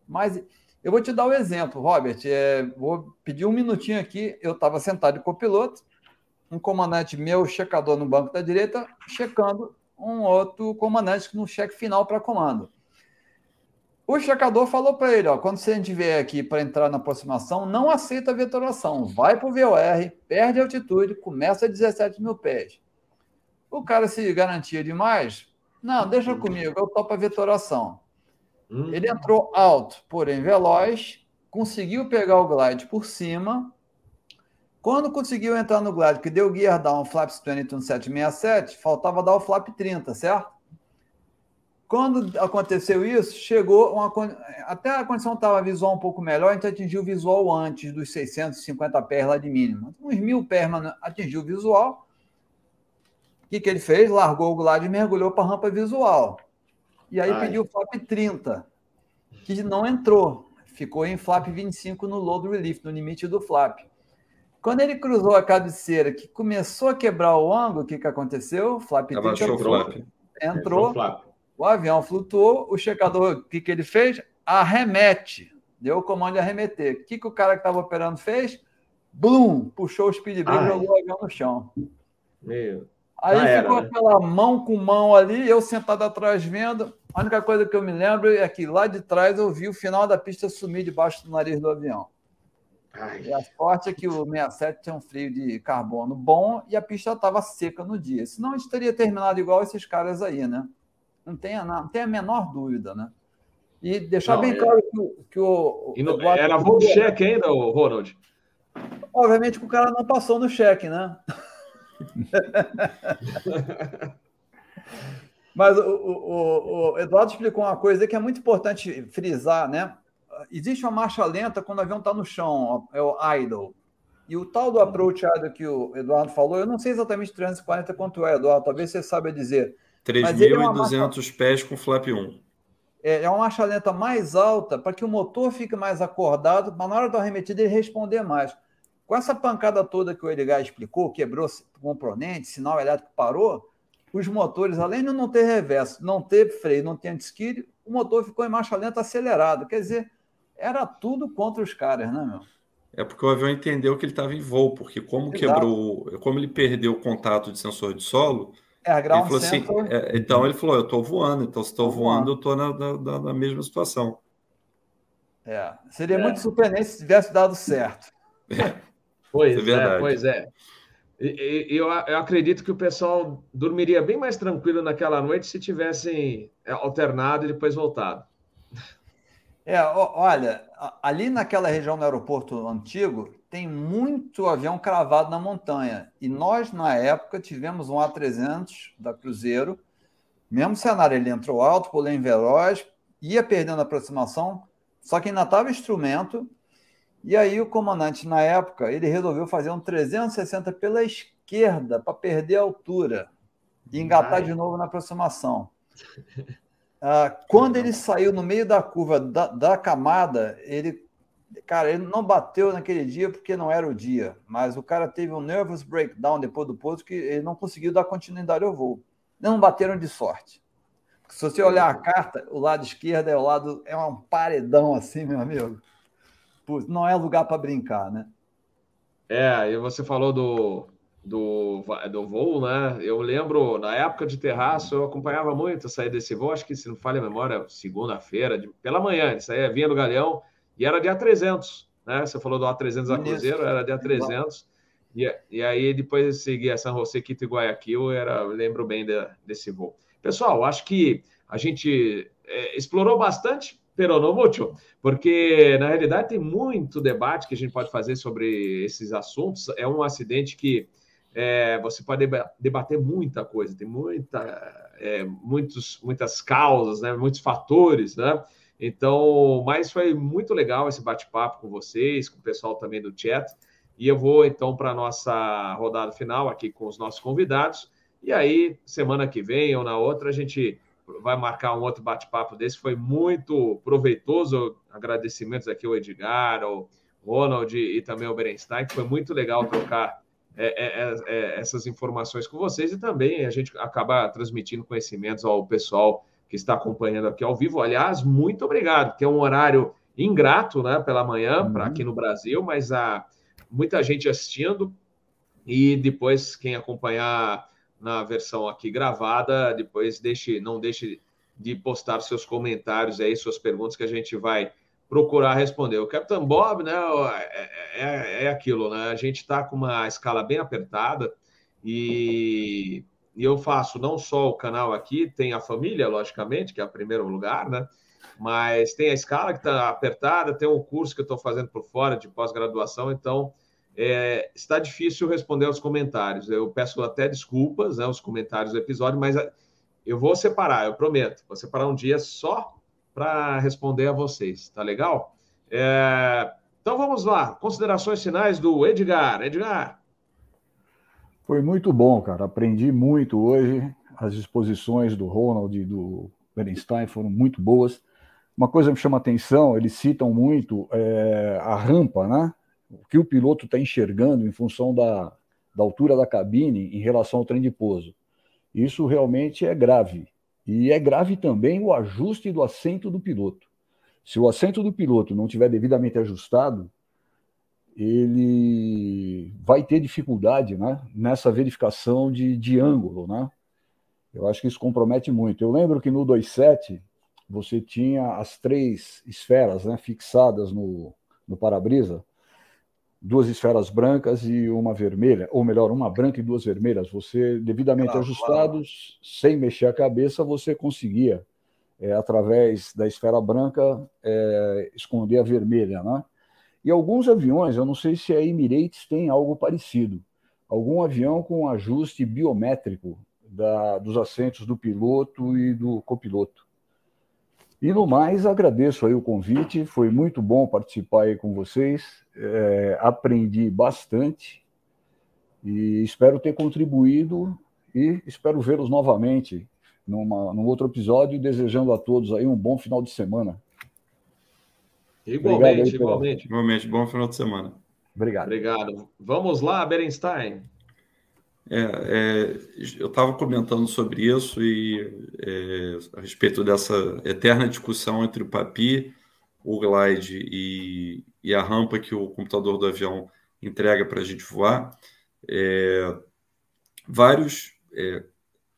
Mas eu vou te dar o um exemplo, Robert. É, vou pedir um minutinho aqui. Eu estava sentado de copiloto, um comandante meu, checador no banco da direita, checando um outro comandante no cheque final para comando. O checador falou para ele: ó, quando você vier aqui para entrar na aproximação, não aceita a vetoração, vai para o VOR, perde altitude, começa a 17 mil pés. O cara se garantia demais. Não, deixa comigo, eu topo a vetoração. Hum. Ele entrou alto, porém veloz, conseguiu pegar o glide por cima. Quando conseguiu entrar no glide, que deu gear down flaps 22 767, faltava dar o flap 30, certo? Quando aconteceu isso, chegou uma até a condição estava visual um pouco melhor, a gente atingiu o visual antes dos 650 pés lá de mínimo. Uns mil pés atingiu o visual o que, que ele fez? Largou o glide e mergulhou para a rampa visual. E aí Ai. pediu o flap 30, que não entrou. Ficou em flap 25 no load relief, no limite do flap. Quando ele cruzou a cabeceira, que começou a quebrar o ângulo, o que, que aconteceu? Flap 30 entrou, flap. entrou, flap. O avião flutuou, o checador, o que, que ele fez? Arremete, deu o comando de arremeter. O que, que o cara que estava operando fez? Blum, puxou o speed brake e jogou o avião no chão. Meu Aí ah, ficou era, né? aquela mão com mão ali, eu sentado atrás vendo. A única coisa que eu me lembro é que lá de trás eu vi o final da pista sumir debaixo do nariz do avião. Ai. E a sorte é que o 67 tinha um frio de carbono bom e a pista estava seca no dia. Senão a gente teria terminado igual esses caras aí, né? Não tem, não tem a menor dúvida, né? E deixar não, bem é... claro que, o. Que o, não, era voo de cheque ainda, Ronald? Obviamente que o cara não passou no cheque, né? [laughs] Mas o, o, o, Eduardo explicou uma coisa que é muito importante frisar, né? Existe uma marcha lenta quando o avião está no chão, é o idle. E o tal do approach idle que o Eduardo falou, eu não sei exatamente 340 quanto é, Eduardo, talvez você saiba dizer. 3.200 é marcha... pés com flap 1. é, é uma marcha lenta mais alta para que o motor fique mais acordado, mas na hora do arremetida ele responder mais. Com essa pancada toda que o Edgar explicou, quebrou componente, sinal elétrico parou, os motores, além de não ter reverso, não ter freio, não ter anti o motor ficou em marcha lenta acelerado. Quer dizer, era tudo contra os caras, né, meu? É porque o avião entendeu que ele estava em voo, porque como Exato. quebrou, como ele perdeu o contato de sensor de solo, é, ele falou assim, é, então ele falou, eu estou voando, então se estou voando, eu estou na, na, na, mesma situação. É, seria é. muito surpreendente se tivesse dado certo. É. [laughs] Pois é, é pois é. Eu, eu acredito que o pessoal dormiria bem mais tranquilo naquela noite se tivessem é, alternado e depois voltado. É, olha, ali naquela região do aeroporto antigo, tem muito avião cravado na montanha. E nós, na época, tivemos um A300 da Cruzeiro, mesmo cenário, ele entrou alto, pulou em veloz, ia perdendo a aproximação, só que ainda estava instrumento, e aí o comandante, na época, ele resolveu fazer um 360 pela esquerda para perder a altura e engatar Ai. de novo na aproximação. Ah, quando ele saiu no meio da curva da, da, camada, ele, cara, ele não bateu naquele dia porque não era o dia, mas o cara teve um nervous breakdown depois do pouso que ele não conseguiu dar continuidade ao voo. Não bateram de sorte. Se você olhar a carta, o lado esquerdo é o lado é um paredão assim, meu amigo não é lugar para brincar, né? É, e você falou do, do, do voo, né? Eu lembro, na época de terraço, eu acompanhava muito sair desse voo, acho que, se não falha a memória, segunda-feira, pela manhã, ele saía, vinha no Galeão, e era dia 300, né? Você falou do A300 a Cruzeiro, era dia 300, e, e aí depois seguia São José, Quito e Guayaquil, era, lembro bem de, desse voo. Pessoal, acho que a gente é, explorou bastante peronomútil, porque na realidade tem muito debate que a gente pode fazer sobre esses assuntos. É um acidente que é, você pode debater muita coisa, tem muita, é, muitos, muitas causas, né, muitos fatores, né? Então, mas foi muito legal esse bate-papo com vocês, com o pessoal também do chat. E eu vou então para a nossa rodada final aqui com os nossos convidados. E aí, semana que vem ou na outra, a gente vai marcar um outro bate-papo desse. Foi muito proveitoso. Agradecimentos aqui ao Edgar, ao Ronald e também ao Berenstein, que foi muito legal trocar é, é, é, é, essas informações com vocês e também a gente acabar transmitindo conhecimentos ao pessoal que está acompanhando aqui ao vivo. Aliás, muito obrigado, que é um horário ingrato né, pela manhã uhum. para aqui no Brasil, mas há muita gente assistindo e depois quem acompanhar na versão aqui gravada. Depois deixe, não deixe de postar seus comentários aí, suas perguntas que a gente vai procurar responder. O Capitão Bob, né, é, é, é aquilo, né? A gente está com uma escala bem apertada e, e, eu faço não só o canal aqui, tem a família, logicamente, que é o primeiro lugar, né? Mas tem a escala que está apertada, tem um curso que eu estou fazendo por fora de pós-graduação, então é, está difícil responder aos comentários. Eu peço até desculpas, né, os comentários do episódio, mas é, eu vou separar, eu prometo. Vou separar um dia só para responder a vocês, tá legal? É, então vamos lá, considerações finais do Edgar. Edgar. Foi muito bom, cara. Aprendi muito hoje. As exposições do Ronald e do Bernstein foram muito boas. Uma coisa me chama atenção, eles citam muito é, a rampa, né? o que o piloto está enxergando em função da, da altura da cabine em relação ao trem de pouso. Isso realmente é grave. E é grave também o ajuste do assento do piloto. Se o assento do piloto não estiver devidamente ajustado, ele vai ter dificuldade né, nessa verificação de, de ângulo. Né? Eu acho que isso compromete muito. Eu lembro que no 27 você tinha as três esferas né, fixadas no, no para-brisa duas esferas brancas e uma vermelha, ou melhor, uma branca e duas vermelhas. Você, devidamente claro, ajustados, claro. sem mexer a cabeça, você conseguia, é, através da esfera branca, é, esconder a vermelha, né? E alguns aviões, eu não sei se a Emirates tem algo parecido, algum avião com ajuste biométrico da, dos assentos do piloto e do copiloto. E no mais, agradeço aí o convite, foi muito bom participar aí com vocês, é, aprendi bastante e espero ter contribuído e espero vê-los novamente numa, num outro episódio, desejando a todos aí um bom final de semana. Igualmente, igualmente. Igualmente, bom final de semana. Obrigado. Obrigado. Vamos lá, Berenstein. É, é, eu estava comentando sobre isso e é, a respeito dessa eterna discussão entre o Papi, o glide e, e a rampa que o computador do avião entrega para a gente voar. É, vários, é,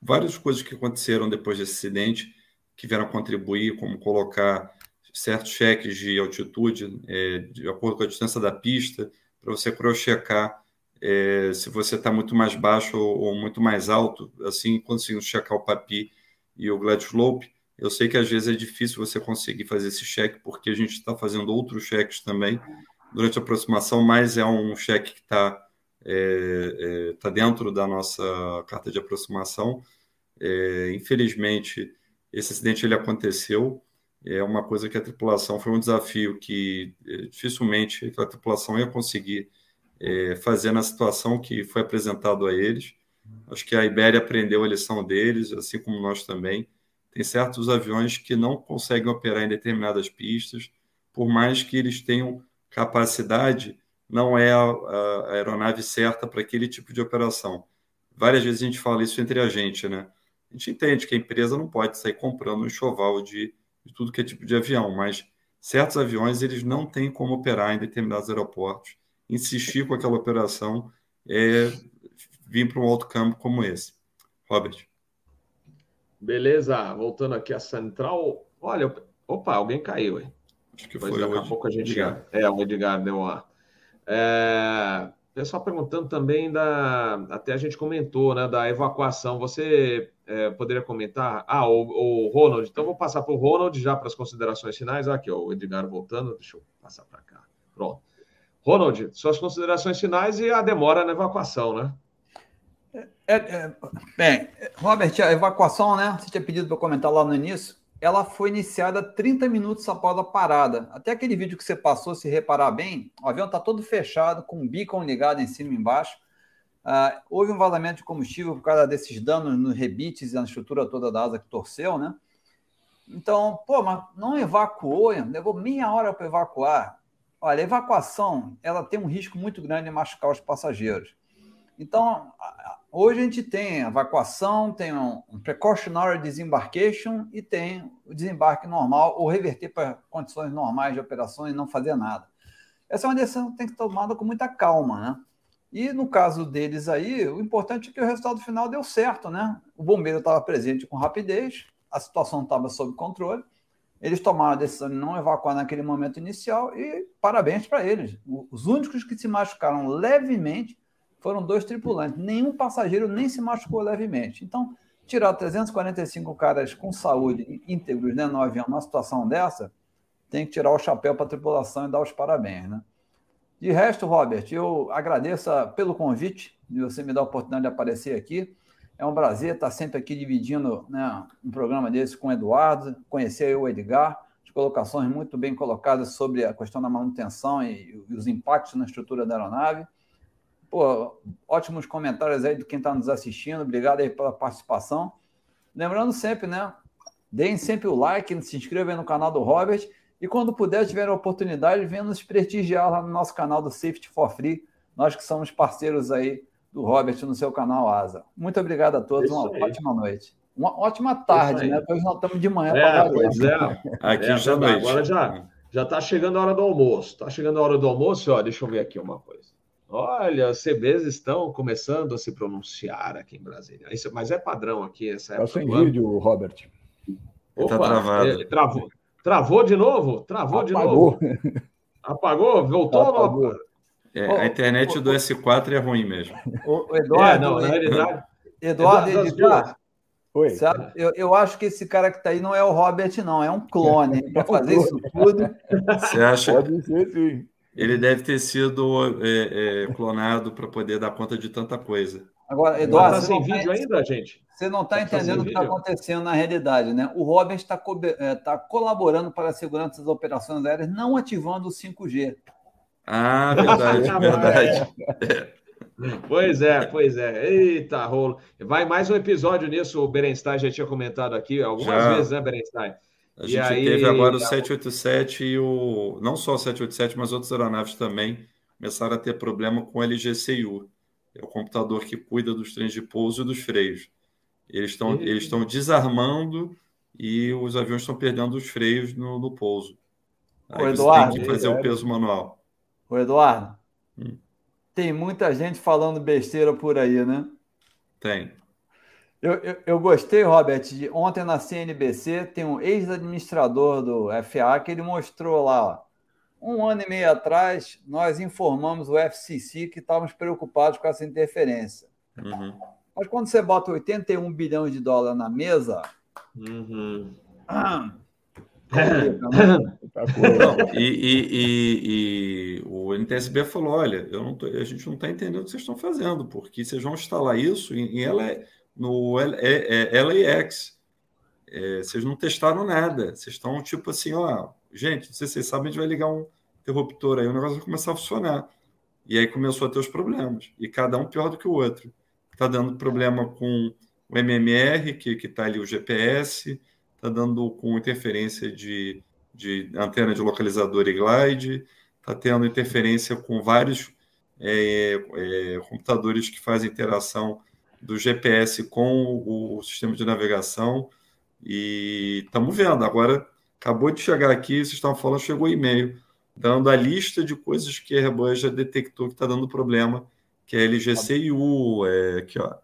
várias coisas que aconteceram depois desse acidente que vieram contribuir, como colocar certos cheques de altitude é, de acordo com a distância da pista, para você cross-checar é, se você está muito mais baixo ou, ou, muito mais alto, assim, conseguindo checar o PAPI e o Glide Slope. Eu sei que às vezes é difícil você conseguir fazer esse cheque, porque a gente está fazendo outros cheques também durante a aproximação, mas é um cheque que está é, é, tá dentro da nossa carta de aproximação. É, infelizmente, esse acidente ele aconteceu. É uma coisa que a tripulação foi um desafio que é, dificilmente a tripulação ia conseguir é, fazer na situação que foi apresentado a eles. Acho que a Ibéria aprendeu a lição deles, assim como nós também. Tem certos aviões que não conseguem operar em determinadas pistas, por mais que eles tenham capacidade, não é a, a aeronave certa para aquele tipo de operação. Várias vezes a gente fala isso entre a gente, né? A gente entende que a empresa não pode sair comprando um enxoval de, de tudo que é tipo de avião, mas certos aviões eles não têm como operar em determinados aeroportos insistir com aquela operação é vir para um outro campo como esse. Robert. Beleza, voltando aqui à central. Olha, opa, alguém caiu, hein? Acho que Mas foi daqui a pouco a gente. Edgar. É, o Edgar deu uma. É, pessoal perguntando também da. Até a gente comentou, né? Da evacuação. Você é, poderia comentar? Ah, o, o Ronald. Então vou passar para o Ronald já para as considerações finais. Aqui, ó, o Edgar voltando. Deixa eu passar para cá. Pronto. Ronald, suas considerações finais e a demora na evacuação, né? É, é, bem, Robert, a evacuação, né? Você tinha pedido para comentar lá no início. Ela foi iniciada 30 minutos após a parada. Até aquele vídeo que você passou, se reparar bem, o avião está todo fechado, com o beacon ligado em cima e embaixo. Uh, houve um vazamento de combustível por causa desses danos nos rebites e na estrutura toda da asa que torceu, né? Então, pô, mas não evacuou, levou meia hora para evacuar. Olha, a evacuação ela tem um risco muito grande de machucar os passageiros. Então, hoje a gente tem evacuação, tem um, precautionary disembarkation e tem o desembarque normal ou reverter para condições normais de operação e não fazer nada. Essa é uma decisão que tem que ser tomada com muita calma, né? E no caso deles aí, o importante é que o resultado final deu certo, né? O bombeiro estava presente com rapidez, a situação estava sob controle eles tomaram a decisão de não evacuar naquele momento inicial e parabéns para eles. Os únicos que se machucaram levemente foram dois tripulantes. Nenhum passageiro nem se machucou levemente. Então, tirar 345 caras com saúde íntegros né, no avião numa situação dessa, tem que tirar o chapéu para a tripulação e dar os parabéns. Né? De resto, Robert, eu agradeço pelo convite de você me dar a oportunidade de aparecer aqui. É um prazer estar sempre aqui dividindo né, um programa desse com o Eduardo, conhecer o Edgar, de colocações muito bem colocadas sobre a questão da manutenção e, e os impactos na estrutura da aeronave. Pô, ótimos comentários aí de quem está nos assistindo, obrigado aí pela participação. Lembrando sempre, né? Deem sempre o like, se inscrevam no canal do Robert e quando puder, tiver a oportunidade, venham nos prestigiar lá no nosso canal do Safety for Free, nós que somos parceiros aí do Robert no seu canal Asa. Muito obrigado a todos, Isso uma aí. ótima noite. Uma ótima tarde, né? Pois nós estamos de manhã. É, pois é. Aqui é, já noite. Agora já já está chegando a hora do almoço. Está chegando a hora do almoço, ó, deixa eu ver aqui uma coisa. Olha, os CBs estão começando a se pronunciar aqui em Brasília. Isso, mas é padrão aqui essa época. Está sem vídeo, Robert. Opa, tá travado. É, travou. Travou de novo? Travou Apagou. de novo. Apagou? Voltou Apagou. ou não? É, a internet do S4 é ruim mesmo. O, Eduardo, é, não, na realidade. Eduardo, Eduardo, Eduardo Oi. Sabe? Eu, eu acho que esse cara que está aí não é o Robert, não, é um clone para fazer isso tudo. Você acha? Pode ser, sim. Ele deve ter sido é, é, clonado para poder dar conta de tanta coisa. Agora, Eduardo, tá sem vídeo tá, ainda, gente? Você não está tá entendendo o que está acontecendo na realidade, né? O Robert está co é, tá colaborando para a segurança das operações aéreas, não ativando o 5G. Ah, verdade, [laughs] verdade. Pois é, pois é. Eita, rolo. Vai mais um episódio nisso, o Berenstein já tinha comentado aqui algumas já. vezes, né, Berenstein? A gente aí, teve agora o 787 e o. Não só o 787, mas outras aeronaves também começaram a ter problema com o LGCU. É o computador que cuida dos trens de pouso e dos freios. Eles estão eles estão desarmando e os aviões estão perdendo os freios no, no pouso. Aí o Eduardo, tem que fazer é... o peso manual. O Eduardo, hum. tem muita gente falando besteira por aí, né? Tem. Eu, eu, eu, gostei, Robert, de ontem na CNBC tem um ex-administrador do FA que ele mostrou lá, um ano e meio atrás, nós informamos o FCC que estávamos preocupados com essa interferência. Uhum. Mas quando você bota 81 bilhões de dólares na mesa, uhum. ah, não, e, e, e, e, o NTSB falou: olha, eu não tô, a gente não está entendendo o que vocês estão fazendo, porque vocês vão instalar isso em, ela no LAX. É, vocês não testaram nada. Vocês estão tipo assim, ó, gente, não sei se vocês sabem, a gente vai ligar um interruptor aí, o negócio vai começar a funcionar. E aí começou a ter os problemas. E cada um pior do que o outro. Está dando problema com o MMR, que está ali o GPS, está dando com interferência de, de antena de localizador e glide, está tendo interferência com vários é, é, computadores que fazem interação do GPS com o, o sistema de navegação. E estamos vendo. Agora, acabou de chegar aqui, vocês estavam falando, chegou e-mail, dando a lista de coisas que a Airbus já detectou que está dando problema, que é LGCU, é, aqui, ó,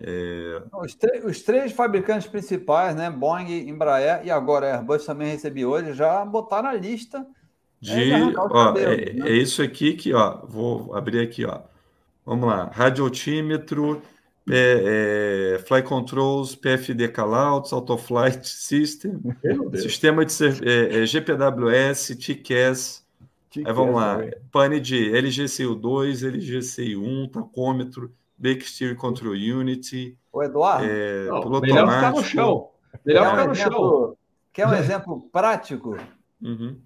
é... Os, os, três fabricantes principais, né, Boeing, Embraer e agora a Airbus também recebi hoje, já botaram a lista de, ó, é, né? é, isso aqui que, ó, vou abrir aqui, ó. Vamos lá, radiotímetro, é, é, Fly Controls, PFD Callouts, Autoflight [laughs] System, sistema de é, é GPWS, TCAS, aí vamos lá, pane de LGCU2, LGCU1, tacômetro, Bake Steering Control Unity. O Eduardo, é, não, melhor ficar no chão. Melhor quer ficar um no exemplo, chão. Quer um exemplo prático? Uhum.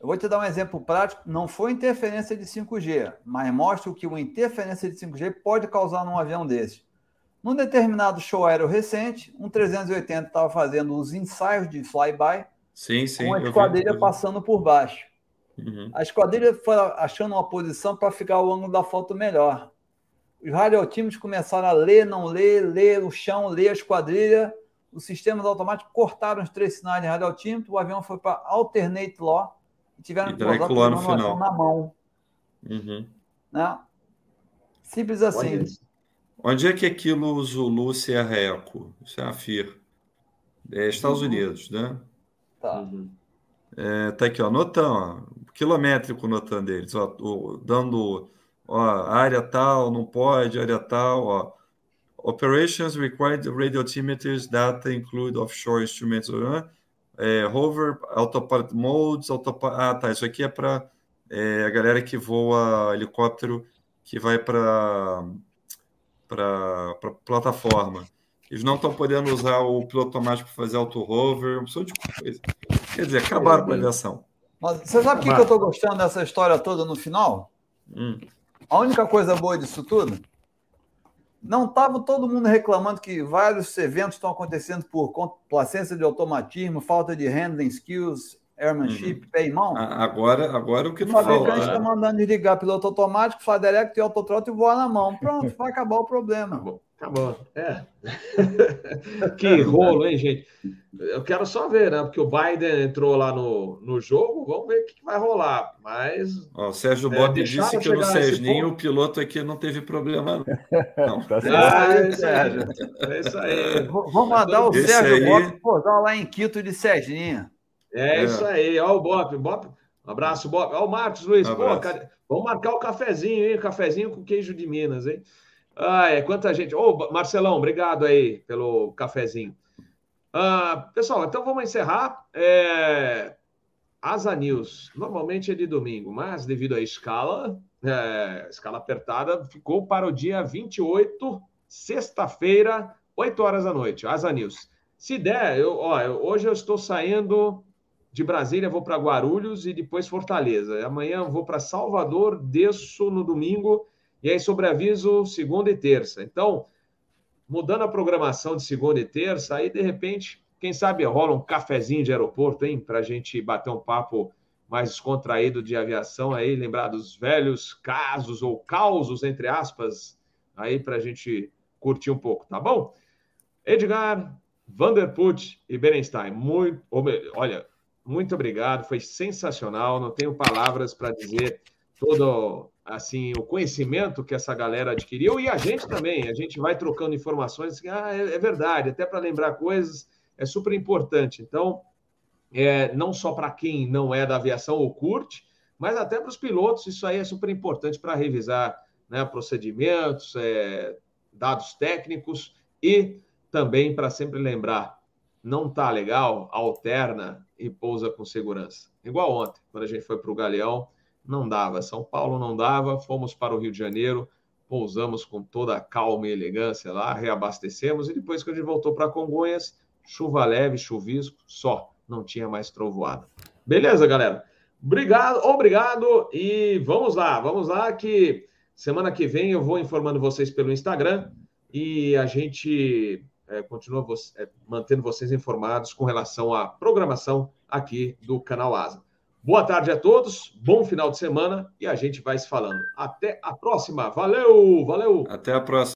Eu vou te dar um exemplo prático. Não foi interferência de 5G, mas mostra o que uma interferência de 5G pode causar num avião desse. Num determinado show aéreo recente, um 380 estava fazendo os ensaios de flyby sim, sim, com a esquadrilha vi, passando por baixo. Uhum. A esquadrilha foi achando uma posição para ficar o ângulo da foto melhor. Os radiotímetros começaram a ler, não ler, ler o chão, ler a esquadrilha. Os sistemas automáticos cortaram os três sinais de radiotímetro. O avião foi para alternate law e tiveram e que usar no final. na mão. Uhum. Né? Simples assim. Onde é que aquilo Zulu Sierra Eco? Isso é a FIR. É Estados uhum. Unidos, né? Tá. Uhum. É, tá aqui, ó, notão, ó, quilométrico notando deles, ó, o, dando ó, área tal, não pode, área tal, ó. Operations required radiotimeters data include offshore instruments, uh, é, hover, autopilot modes, autopilot... Ah, tá, isso aqui é para é, a galera que voa helicóptero que vai para para plataforma. Eles não estão podendo usar o piloto automático para fazer auto-hover, uma de coisa. Quer dizer, acabaram com a aviação. Mas você sabe o que, que eu estou gostando dessa história toda no final? Hum. A única coisa boa disso tudo, não estava todo mundo reclamando que vários eventos estão acontecendo por complacência de automatismo, falta de handling skills, airmanship, uhum. pé e mão. Agora, agora o que não falta. O fabricante está mandando desligar piloto automático, faz direct, autotrot e voar na mão. Pronto, [laughs] vai acabar o problema. Acabou. Acabou. É. [laughs] que rolo, hein, gente? Eu quero só ver, né? Porque o Biden entrou lá no, no jogo, vamos ver o que vai rolar. Mas. Ó, o Sérgio é, Bob disse que no Sesninho o piloto aqui não teve problema. Não. [laughs] tá ah, é, Sérgio. É isso aí. Vamos mandar o Sérgio aí... Bob posar lá em Quito de Serginho. É, é, isso aí. Ó, o Bob. Bob. Um abraço, Bob. Ó, o Marcos Luiz. Um Pô, cara, vamos marcar o cafezinho, hein? Cafezinho com queijo de Minas, hein? Ah, é, quanta gente. Ô, Marcelão, obrigado aí pelo cafezinho. Ah, pessoal, então vamos encerrar. É... Asa News, normalmente é de domingo, mas devido à escala, é, escala apertada, ficou para o dia 28, sexta-feira, 8 horas da noite. Asa News. Se der, eu, ó, hoje eu estou saindo de Brasília, vou para Guarulhos e depois Fortaleza. Amanhã vou para Salvador, desço no domingo E aí, sobreaviso, segunda e terça. Então, mudando a programação de segunda e terça, aí, de repente, quem sabe rola um cafezinho de aeroporto, hein? Para a gente bater um papo mais descontraído de aviação aí, lembrar dos velhos casos ou causos, entre aspas, aí para a gente curtir um pouco, tá bom? Edgar, Vanderput e Berenstein, muito, olha, muito obrigado, foi sensacional, não tenho palavras para dizer todo assim o conhecimento que essa galera adquiriu e a gente também, a gente vai trocando informações, ah, é, é verdade, até para lembrar coisas é super importante. Então, é, não só para quem não é da aviação ou curte, mas até para os pilotos, isso aí é super importante para revisar né, procedimentos, é, dados técnicos e também para sempre lembrar, não tá legal, alterna e pousa com segurança. Igual ontem, quando a gente foi para o Galeão, não dava. São Paulo não dava, fomos para o Rio de Janeiro, pousamos com toda a calma e elegância lá, reabastecemos e depois que a gente voltou para Congonhas, chuva leve, chuvisco, só não tinha mais trovoada. Beleza, galera? Obrigado, obrigado e vamos lá, vamos lá que semana que vem eu vou informando vocês pelo Instagram e a gente é, continua é, mantendo vocês informados com relação à programação aqui do canal Asa. Boa tarde a todos, bom final de semana e a gente vai se falando. Até a próxima. Valeu, valeu. Até a próxima.